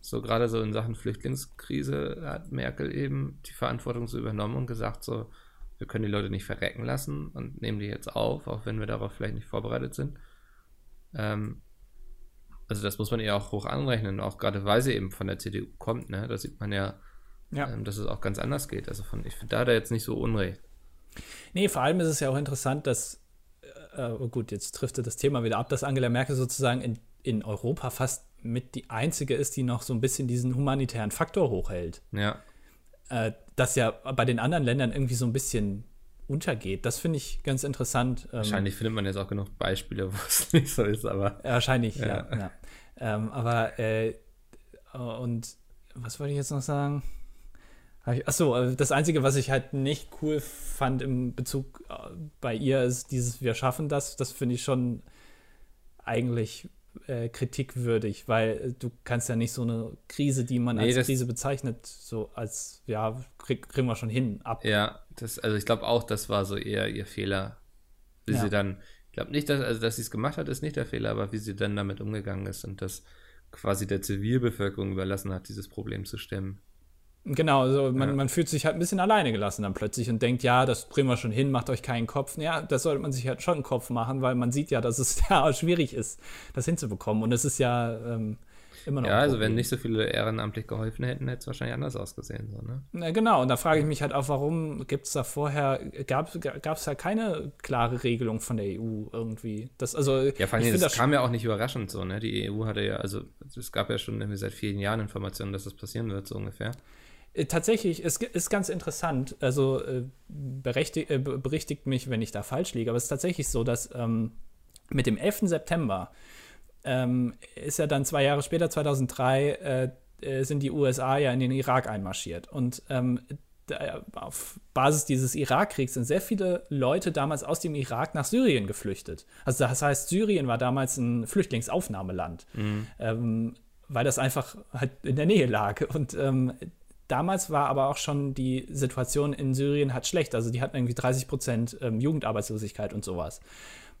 so gerade so in Sachen Flüchtlingskrise hat Merkel eben die Verantwortung so übernommen und gesagt so, wir können die Leute nicht verrecken lassen und nehmen die jetzt auf, auch wenn wir darauf vielleicht nicht vorbereitet sind. Ähm, also das muss man ihr auch hoch anrechnen, auch gerade weil sie eben von der CDU kommt, ne? Da sieht man ja, ja. ähm, dass es auch ganz anders geht. Also von, ich finde, da hat er jetzt nicht so Unrecht. Nee, vor allem ist es ja auch interessant, dass, äh, äh, gut, jetzt trifft er das Thema wieder ab, dass Angela Merkel sozusagen in, in Europa fast mit die einzige ist, die noch so ein bisschen diesen humanitären Faktor hochhält. Ja. Äh, das ja bei den anderen Ländern irgendwie so ein bisschen untergeht. Das finde ich ganz interessant. Ähm, Wahrscheinlich findet man jetzt auch genug Beispiele, wo es nicht so ist, aber. Wahrscheinlich, ja. Ja. ja. Ähm, aber, äh, und was wollte ich jetzt noch sagen? Achso, äh, das Einzige, was ich halt nicht cool fand im Bezug äh, bei ihr, ist dieses Wir schaffen das. Das finde ich schon eigentlich äh, kritikwürdig, weil äh, du kannst ja nicht so eine Krise, die man Nee, als Krise bezeichnet, so als, ja, krieg, kriegen wir schon hin, ab. Ja, das, also ich glaube auch, das war so eher ihr Fehler. Wie Ja. sie dann, ich glaube nicht, dass, also dass sie es gemacht hat, ist nicht der Fehler, aber wie sie dann damit umgegangen ist und das quasi der Zivilbevölkerung überlassen hat, dieses Problem zu stemmen. Genau, also man, Ja. man fühlt sich halt ein bisschen alleine gelassen dann plötzlich und denkt, ja, das bringen wir schon hin, macht euch keinen Kopf. Ja, das sollte man sich halt schon einen Kopf machen, weil man sieht ja, dass es ja schwierig ist, das hinzubekommen. Und es ist ja ähm, immer noch. Ja, also wenn nicht so viele ehrenamtlich geholfen hätten, hätte es wahrscheinlich anders ausgesehen. So, ne? Na, genau, und da frage ich mich halt auch, warum gibt es da vorher, gab es da keine klare Regelung von der EU irgendwie? Das, also, Ja, vor allem, ich das, find kam ja auch nicht überraschend so, ne? Die EU hatte ja, also es gab ja schon irgendwie seit vielen Jahren Informationen, dass das passieren wird, so ungefähr. Äh, Tatsächlich, es ist ganz interessant. Also äh, berechtigt, äh, be- berichtigt mich, wenn ich da falsch liege, aber es ist tatsächlich so, dass ähm, mit dem 11. September ähm, ist ja dann zwei Jahre später, 2003, äh, äh, sind die USA ja in den Irak einmarschiert. Und ähm, da, auf Basis dieses Irakkriegs sind sehr viele Leute damals aus dem Irak nach Syrien geflüchtet. Also das heißt, Syrien war damals ein Flüchtlingsaufnahmelaland ähm, weil das einfach halt in der Nähe lag. Und ähm, damals war aber auch schon die Situation in Syrien halt schlecht. Also die hatten irgendwie 30 Prozent ähm, Jugendarbeitslosigkeit und sowas.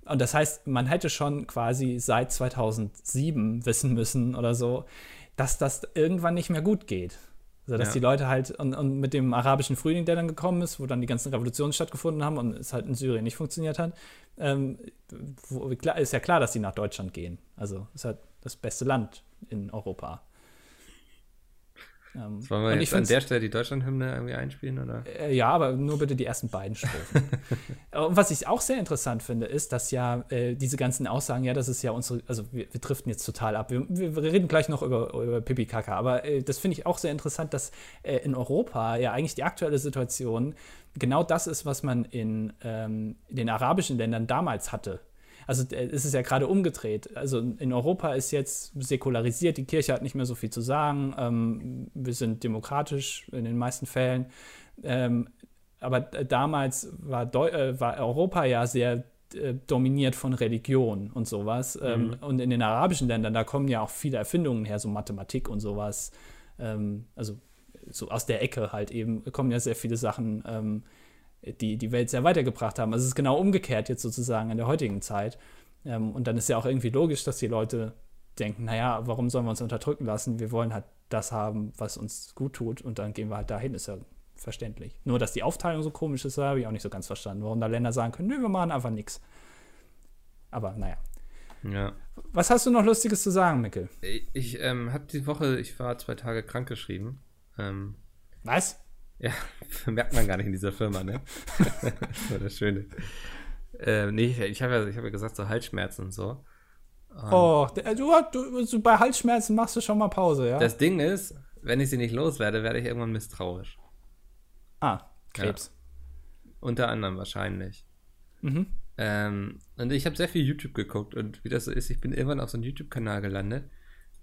Und das heißt, man hätte schon quasi seit 2007 wissen müssen oder so, dass das irgendwann nicht mehr gut geht. Also, dass Ja. die Leute halt, und, und mit dem arabischen Frühling, der dann gekommen ist, wo dann die ganzen Revolutionen stattgefunden haben und es halt in Syrien nicht funktioniert hat, ähm, wo, ist ja klar, dass die nach Deutschland gehen. Also ist halt das beste Land in Europa. Ähm, Wollen wir jetzt ich an der Stelle die Deutschlandhymne irgendwie einspielen, oder? äh, ja, aber nur bitte die ersten beiden Strophen. Und was ich auch sehr interessant finde, ist, dass ja äh, diese ganzen Aussagen, ja, das ist ja unsere, also wir, wir driften jetzt total ab. Wir, wir reden gleich noch über, über Pipi Kaka, aber äh, das finde ich auch sehr interessant, dass äh, in Europa ja eigentlich die aktuelle Situation genau das ist, was man in, ähm, in den arabischen Ländern damals hatte. Also äh, es ist ja gerade umgedreht. Also in Europa ist jetzt säkularisiert, die Kirche hat nicht mehr so viel zu sagen. Ähm, wir sind demokratisch in den meisten Fällen. Ähm, aber d- damals war, Deu äh, war Europa ja sehr äh, dominiert von Religion und sowas. Ähm, und in den arabischen Ländern, da kommen ja auch viele Erfindungen her, so Mathematik und sowas. Ähm, also so aus der Ecke halt eben kommen ja sehr viele Sachen, ähm, die die Welt sehr weitergebracht haben. Also es ist genau umgekehrt jetzt sozusagen in der heutigen Zeit. Ähm, und dann ist ja auch irgendwie logisch, dass die Leute denken, naja, warum sollen wir uns unterdrücken lassen? Wir wollen halt das haben, was uns gut tut und dann gehen wir halt dahin, ist ja verständlich. Nur, dass die Aufteilung so komisch ist, habe ich auch nicht so ganz verstanden. Warum da Länder sagen können, nö, wir machen einfach nichts. Aber naja. Ja. Was hast du noch Lustiges zu sagen, Mikkel? Ich ähm, habe die Woche, ich war zwei Tage krankgeschrieben. Ähm, Was? Ja, merkt man gar nicht in dieser Firma, ne? das war das Schöne. Ähm, nee, ich, habe ja, ich hab ja gesagt, so Halsschmerzen und so. Oh, der- du, du, bei Halsschmerzen machst du schon mal Pause, ja? Das Ding ist, wenn ich sie nicht loswerde, werde ich irgendwann misstrauisch. Ah, Krebs. Ja. Unter anderem wahrscheinlich. Mhm. Ähm, und ich habe sehr viel YouTube geguckt und wie das so ist, ich bin irgendwann auf so einem YouTube-Kanal gelandet.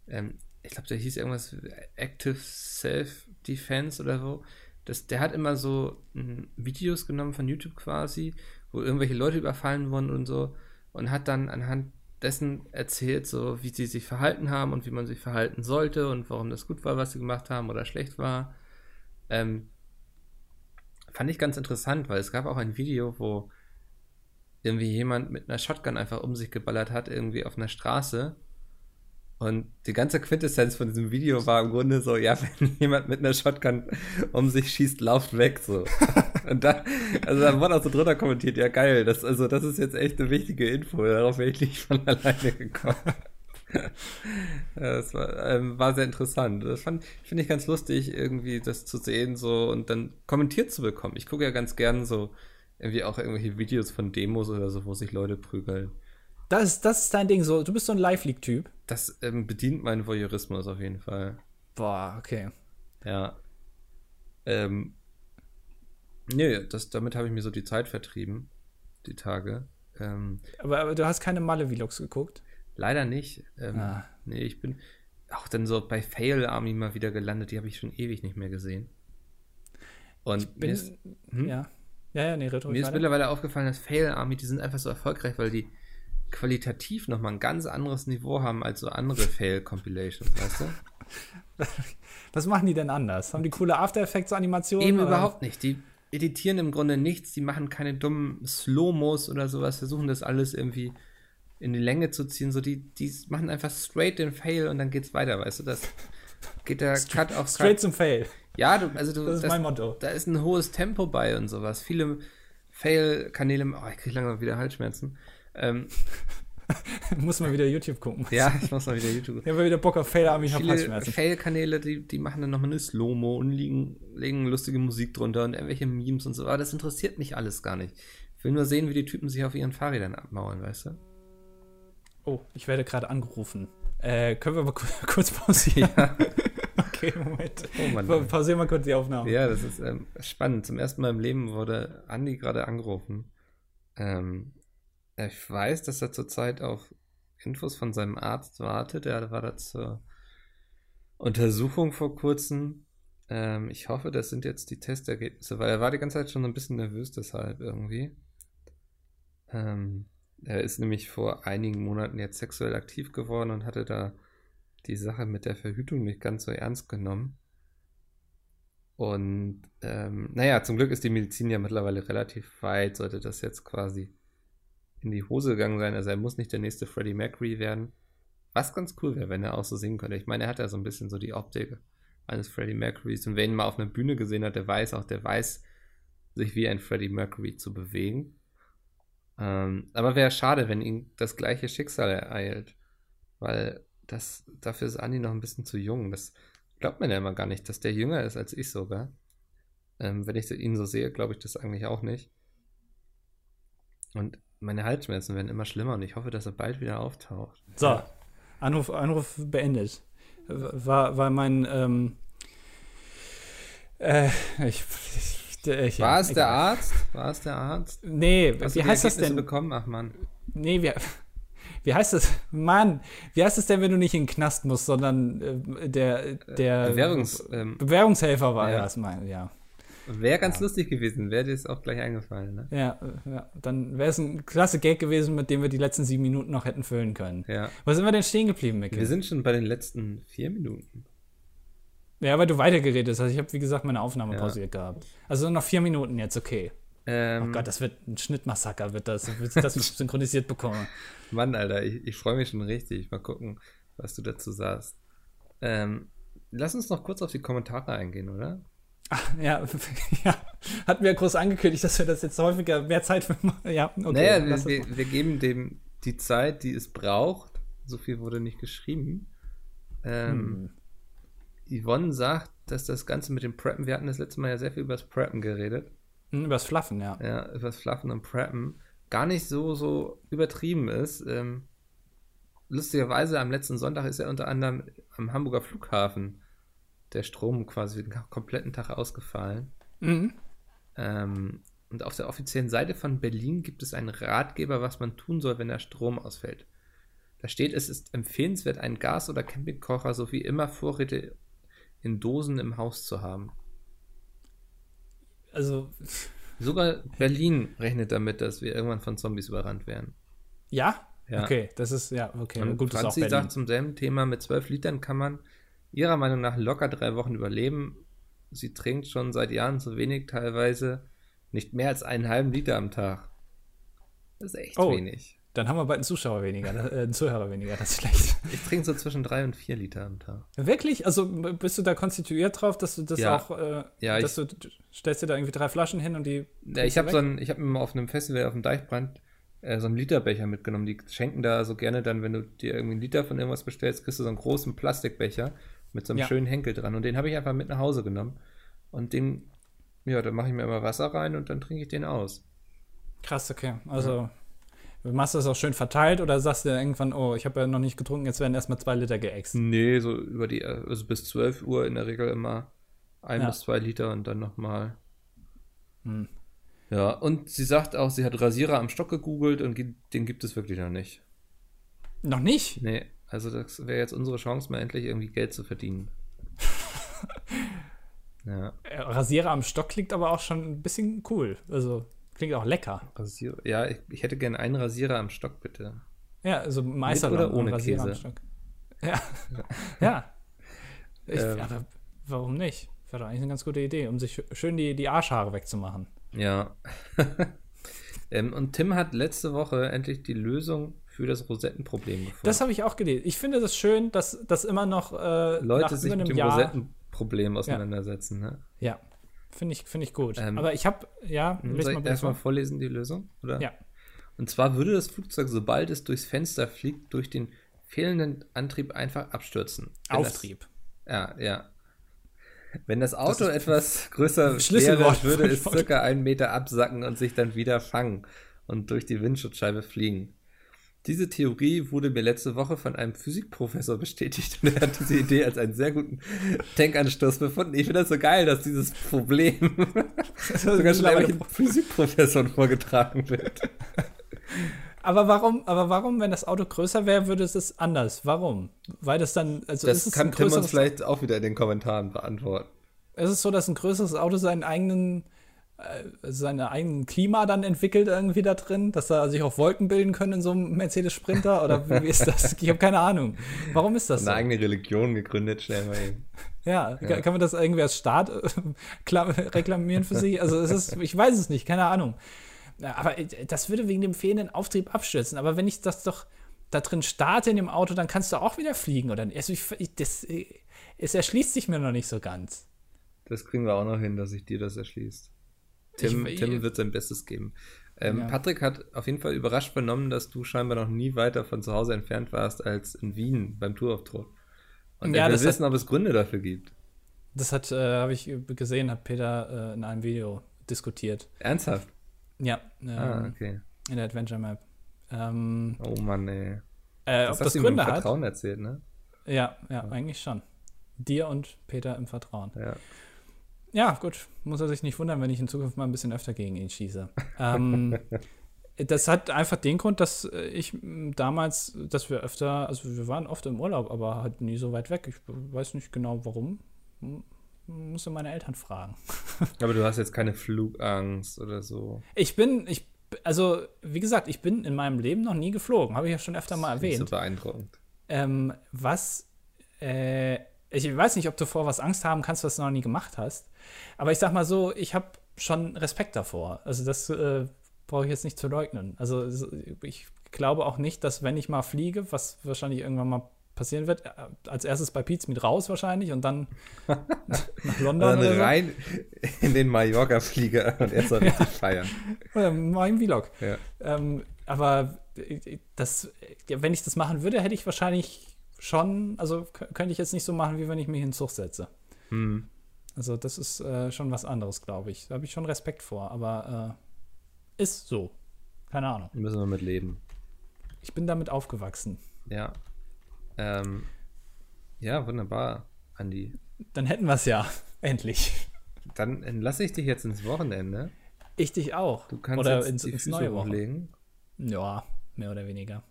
Ähm, ich glaube, der hieß irgendwas Active Self-Defense oder so. Das, der hat immer so m, Videos genommen von YouTube quasi, wo irgendwelche Leute überfallen wurden und so und hat dann anhand dessen erzählt, so wie sie sich verhalten haben und wie man sich verhalten sollte und warum das gut war, was sie gemacht haben oder schlecht war. Ähm, fand ich ganz interessant, weil es gab auch ein Video, wo irgendwie jemand mit einer Shotgun einfach um sich geballert hat, irgendwie auf einer Straße. Und die ganze Quintessenz von diesem Video war im Grunde so, ja, wenn jemand mit einer Shotgun um sich schießt, lauft weg, so. Und da, also da wurde auch so drunter kommentiert, ja geil, das, also das ist jetzt echt eine wichtige Info, darauf wäre ich nicht von alleine gekommen. das war, ähm, war sehr interessant. Das finde ich ganz lustig, irgendwie das zu sehen so und dann kommentiert zu bekommen. Ich gucke ja ganz gern so irgendwie auch irgendwelche Videos von Demos oder so, wo sich Leute prügeln. Das ist, das ist dein Ding so. Du bist so ein Live-League-Typ. Das ähm, bedient meinen Voyeurismus auf jeden Fall. Boah, okay. Ja. Ähm. Nee, das, damit habe ich mir so die Zeit vertrieben. Die Tage. Ähm, aber, aber du hast keine Malle-Vlogs geguckt? Leider nicht. Ähm, ah. Nee, ich bin auch dann so bei Fail Army mal wieder gelandet. Die habe ich schon ewig nicht mehr gesehen. Und ich bin, ist, hm? ja. Ja, ja, nee, Mir ist weiter. mittlerweile aufgefallen, dass Fail Army, die sind einfach so erfolgreich, weil die qualitativ nochmal ein ganz anderes Niveau haben als so andere Fail-Compilations, weißt du? Was machen die denn anders? Haben die coole After Effects-Animationen? Eben oder? überhaupt nicht. Die editieren im Grunde nichts, die machen keine dummen Slow-Mos oder sowas, versuchen das alles irgendwie in die Länge zu ziehen. So, die, die machen einfach straight den Fail und dann geht's weiter, weißt du? Das geht der Cut auf Cut. Straight zum Fail. Ja, du, also du, das ist das, mein Motto. Da ist ein hohes Tempo bei und sowas. Viele Fail-Kanäle, oh, ich kriege langsam wieder Halsschmerzen. Ähm, muss mal wieder YouTube gucken. Ja, ich muss mal wieder YouTube gucken. Ich habe wieder Bock auf Fail, aber ich habe Halsschmerzen. Fail-Kanäle, die, die machen dann nochmal eine Slow-Mo und legen, legen lustige Musik drunter und irgendwelche Memes und so. Aber das interessiert mich alles gar nicht. Ich will nur sehen, wie die Typen sich auf ihren Fahrrädern abmauern, weißt du? Oh, ich werde gerade angerufen. Äh, können wir mal kurz pausieren? Ja. okay, Moment. Oh Mann, Pausieren wir kurz die Aufnahme. Ja, das ist ähm, spannend. Zum ersten Mal im Leben wurde Andi gerade angerufen. Ähm, ich weiß, dass er zurzeit auf Infos von seinem Arzt wartet. Er war da zur Untersuchung vor kurzem. Ähm, ich hoffe, das sind jetzt die Testergebnisse, weil er war die ganze Zeit schon ein bisschen nervös deshalb irgendwie. Ähm, er ist nämlich vor einigen Monaten jetzt sexuell aktiv geworden und hatte da die Sache mit der Verhütung nicht ganz so ernst genommen. Und ähm, naja, zum Glück ist die Medizin ja mittlerweile relativ weit, sollte das jetzt quasi in die Hose gegangen sein. Also er muss nicht der nächste Freddie Mercury werden. Was ganz cool wäre, wenn er auch so singen könnte. Ich meine, er hat ja so ein bisschen so die Optik eines Freddie Mercurys. Und wer ihn mal auf einer Bühne gesehen hat, der weiß auch, der weiß, sich wie ein Freddie Mercury zu bewegen. Ähm, aber wäre schade, wenn ihn das gleiche Schicksal ereilt. Weil das, dafür ist Andi noch ein bisschen zu jung. Das glaubt man ja immer gar nicht, dass der jünger ist als ich sogar. Ähm, wenn ich ihn so sehe, glaube ich das eigentlich auch nicht. Und meine Halsschmerzen werden immer schlimmer und ich hoffe, dass er bald wieder auftaucht. So. Anruf, Anruf beendet. War, war mein, ähm, äh, ich, ich, ich, War es der Arzt? War es der Arzt? Nee, Hast wie heißt das denn? bekommen? Ach Mann. Nee, wir, wie heißt das? Mann, wie heißt es denn, wenn du nicht in den Knast musst, sondern äh, der, der Bewährungs, ähm, Bewährungshelfer war ja. das, mein, ja. Wäre ganz ja. lustig gewesen, wäre dir es auch gleich eingefallen. Ne? Ja, ja, dann wäre es ein klasse Gag gewesen, mit dem wir die letzten sieben Minuten noch hätten füllen können. Ja. Wo sind wir denn stehen geblieben, Mikkel? Wir sind schon bei den letzten vier Minuten. Ja, weil du weitergeredet hast. Ich habe, wie gesagt, meine Aufnahme ja. pausiert gehabt. Also noch vier Minuten jetzt, okay. Ähm, oh Gott, das wird ein Schnittmassaker, wird das, wird das synchronisiert bekommen. Mann, Alter, ich, ich freue mich schon richtig. Mal gucken, was du dazu sagst. Ähm, lass uns noch kurz auf die Kommentare eingehen, oder? Ach, ja, ja, hatten wir groß angekündigt, dass wir das jetzt häufiger mehr Zeit für machen. Ja, okay. Naja, wir, wir, wir, geben dem die Zeit, die es braucht. So viel wurde nicht geschrieben. Ähm, hm. Yvonne sagt, dass das Ganze mit dem Preppen, wir hatten das letzte Mal ja sehr viel über das Preppen geredet. Hm, über das Fluffen, ja. Ja, über das Fluffen und Preppen gar nicht so, so übertrieben ist. Ähm, lustigerweise am letzten Sonntag ist er unter anderem am Hamburger Flughafen der Strom quasi den kompletten Tag ausgefallen. Mhm. Ähm, und auf der offiziellen Seite von Berlin gibt es einen Ratgeber, was man tun soll, wenn der Strom ausfällt. Da steht, es ist empfehlenswert, einen Gas- oder Campingkocher sowie immer Vorräte in Dosen im Haus zu haben. Also, Sogar Berlin rechnet damit, dass wir irgendwann von Zombies überrannt werden. ja? Ja. Okay, das ist, ja, okay. Und Gut, das ist auch Franzi sagt zum selben Thema, mit 12 Litern kann man ihrer Meinung nach locker drei Wochen überleben. Sie trinkt schon seit Jahren zu wenig, teilweise nicht mehr als einen halben Liter am Tag. Das ist echt Oh. wenig. Dann haben wir bald einen Zuschauer weniger, äh, einen Zuhörer weniger, das ist schlecht. Ich trinke so zwischen drei und vier Liter am Tag. Wirklich? Also bist du da konstituiert drauf, dass du das Ja. auch, äh, Ja, dass du stellst dir da irgendwie drei Flaschen hin und die. Ja, ich habe so ich habe mir mal auf einem Festival auf dem Deichbrand äh, so einen Literbecher mitgenommen. Die schenken da so gerne dann, wenn du dir irgendwie einen Liter von irgendwas bestellst, kriegst du so einen großen Plastikbecher mit so einem Ja. schönen Henkel dran. Und den habe ich einfach mit nach Hause genommen. Und den, ja, da mache ich mir immer Wasser rein und dann trinke ich den aus. Krass, okay. Also machst du das auch schön verteilt oder sagst du irgendwann, oh, ich habe ja noch nicht getrunken, jetzt werden erstmal zwei Liter geäxt? Nee, so über die, also bis 12 Uhr in der Regel immer ein Ja. bis zwei Liter und dann nochmal. Hm. Ja, und sie sagt auch, sie hat Rasierer am Stock gegoogelt und den gibt es wirklich noch nicht. Noch nicht? Nee, also das wäre jetzt unsere Chance, mal endlich irgendwie Geld zu verdienen. ja, Äh, Rasierer am Stock klingt aber auch schon ein bisschen cool. Also klingt auch lecker. Rasierer. Ja, ich, ich hätte gerne einen Rasierer am Stock, bitte. Ja, also Meister oder ohne Rasierer am Käse? Stock. Ja. ja. Ich, Ähm. aber warum nicht? Wäre doch eigentlich eine ganz gute Idee, um sich schön die, die Arschhaare wegzumachen. Ja. ähm, und Tim hat letzte Woche endlich die Lösung für das Rosettenproblem gefunden. Das habe ich auch gelesen. Ich finde das schön, dass das immer noch äh, Leute sich mit dem Jahr. Rosettenproblem auseinandersetzen. Ne? Ja, finde ich, finde ich gut. Ähm, aber ich habe, ja, lese Soll ich erstmal vor. vorlesen die Lösung? Oder? Ja. Und zwar würde das Flugzeug, sobald es durchs Fenster fliegt, durch den fehlenden Antrieb einfach abstürzen. Wenn Auftrieb. Das, ja, ja. Wenn das Auto ist etwas größer wäre, würde es circa einen Meter absacken und sich dann wieder fangen und durch die Windschutzscheibe fliegen. Diese Theorie wurde mir letzte Woche von einem Physikprofessor bestätigt und er hat diese Idee als einen sehr guten Denkanstoß befunden. Ich finde das so geil, dass dieses Problem sogar schon einem Physikprofessor vorgetragen wird. Aber warum, aber warum, wenn das Auto größer wäre, würde es anders? Warum? Weil das dann, also Das ist es kann ein Tim uns größeres, vielleicht auch wieder in den Kommentaren beantworten. ist es so, dass ein größeres Auto seinen eigenen, äh, seine eigenen Klima dann entwickelt irgendwie da drin, dass da sich auch Wolken bilden können in so einem Mercedes Sprinter oder wie, ist das? Ich habe keine Ahnung. Warum ist das so? Eine eigene Religion gegründet, schnell mal eben. Ja, Kann, kann man das irgendwie als Staat äh, reklamieren für sich? Also es ist, ich weiß es nicht, keine Ahnung. Ja, Aber äh, das würde wegen dem fehlenden Auftrieb abstürzen. Aber wenn ich das doch da drin starte in dem Auto, dann kannst du auch wieder fliegen, oder? Also ich, ich, das, es erschließt sich mir noch nicht so ganz. Das kriegen wir auch noch hin, dass sich dir das erschließt. Tim, Ich- Tim wird sein Bestes geben. Ähm, Ja. Patrick hat auf jeden Fall überrascht vernommen, dass du scheinbar noch nie weiter von zu Hause entfernt warst als in Wien beim Tourauftritt. Und Ja, er will das hat- wissen, ob es Gründe dafür gibt. Das hat, äh, habe ich gesehen, hat Peter äh, in einem Video diskutiert. Ernsthaft? Ja, ähm, Ah, okay. in der Adventure Map. Ähm, Oh Mann, ey. äh, Das ob das hast im Gründe hat? Vertrauen erzählt, ne? Ja, ja, eigentlich schon. Dir und Peter im Vertrauen. Ja. Ja, gut. Muss er sich nicht wundern, wenn ich in Zukunft mal ein bisschen öfter gegen ihn schieße. Ähm, das hat einfach den Grund, dass äh, ich damals, dass wir öfter, also wir waren oft im Urlaub, aber halt nie so weit weg. Ich weiß nicht genau warum. Musste meine Eltern fragen. Aber du hast jetzt keine Flugangst oder so. Ich bin, ich, also wie gesagt, ich bin in meinem Leben noch nie geflogen. Habe ich ja schon öfter mal Nicht so erwähnt. beeindruckend. Ähm, was, äh, ich weiß nicht, ob du vor was Angst haben kannst, was du noch nie gemacht hast. Aber ich sag mal so, ich habe schon Respekt davor. Also das äh, brauche ich jetzt nicht zu leugnen. Also ich glaube auch nicht, dass wenn ich mal fliege, was wahrscheinlich irgendwann mal passieren wird, äh, als erstes bei Pizza mit raus wahrscheinlich und dann nach London Dann so. rein in den Mallorca-Flieger und erst mal richtig feiern. Oder im Vlog. Ja. Ähm, aber äh, das, ja, wenn ich das machen würde, hätte ich wahrscheinlich schon, also könnte ich jetzt nicht so machen, wie wenn ich mich in den Zug setze. Hm. Also das ist äh, schon was anderes, glaube ich. Da habe ich schon Respekt vor, aber äh, ist so. Keine Ahnung. Müssen wir mit leben. Ich bin damit aufgewachsen. Ja. Ähm, ja, wunderbar, Andi. Dann hätten wir es ja. Endlich. Dann entlasse ich dich jetzt ins Wochenende. Ich dich auch. Du kannst oder jetzt ins, die ins Füße neue Woche. hochlegen. Ja, mehr oder weniger.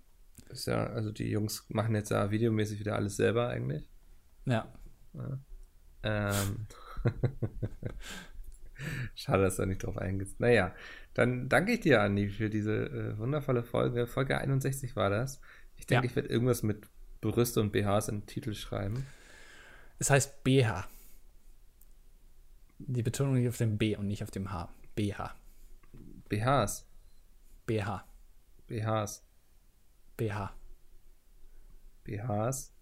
Ist ja, also die Jungs machen jetzt ja videomäßig wieder alles selber eigentlich. Ja. Ähm. Schade, dass du da nicht drauf eingehst. Naja, dann danke ich dir, Andi, für diese äh, wundervolle Folge. Folge 61 war das. Ich denke, Ja. ich werde irgendwas mit Brüste und BHs in den Titel schreiben. Es heißt BH. Die Betonung liegt auf dem B und nicht auf dem H. BH. BHs. BH. BHs. BH. BHs.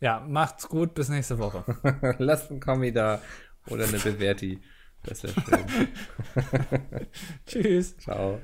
Ja, macht's gut, bis nächste Woche. Lasst einen Kommi da oder eine Bewerti. Das wäre schön. Tschüss. Ciao.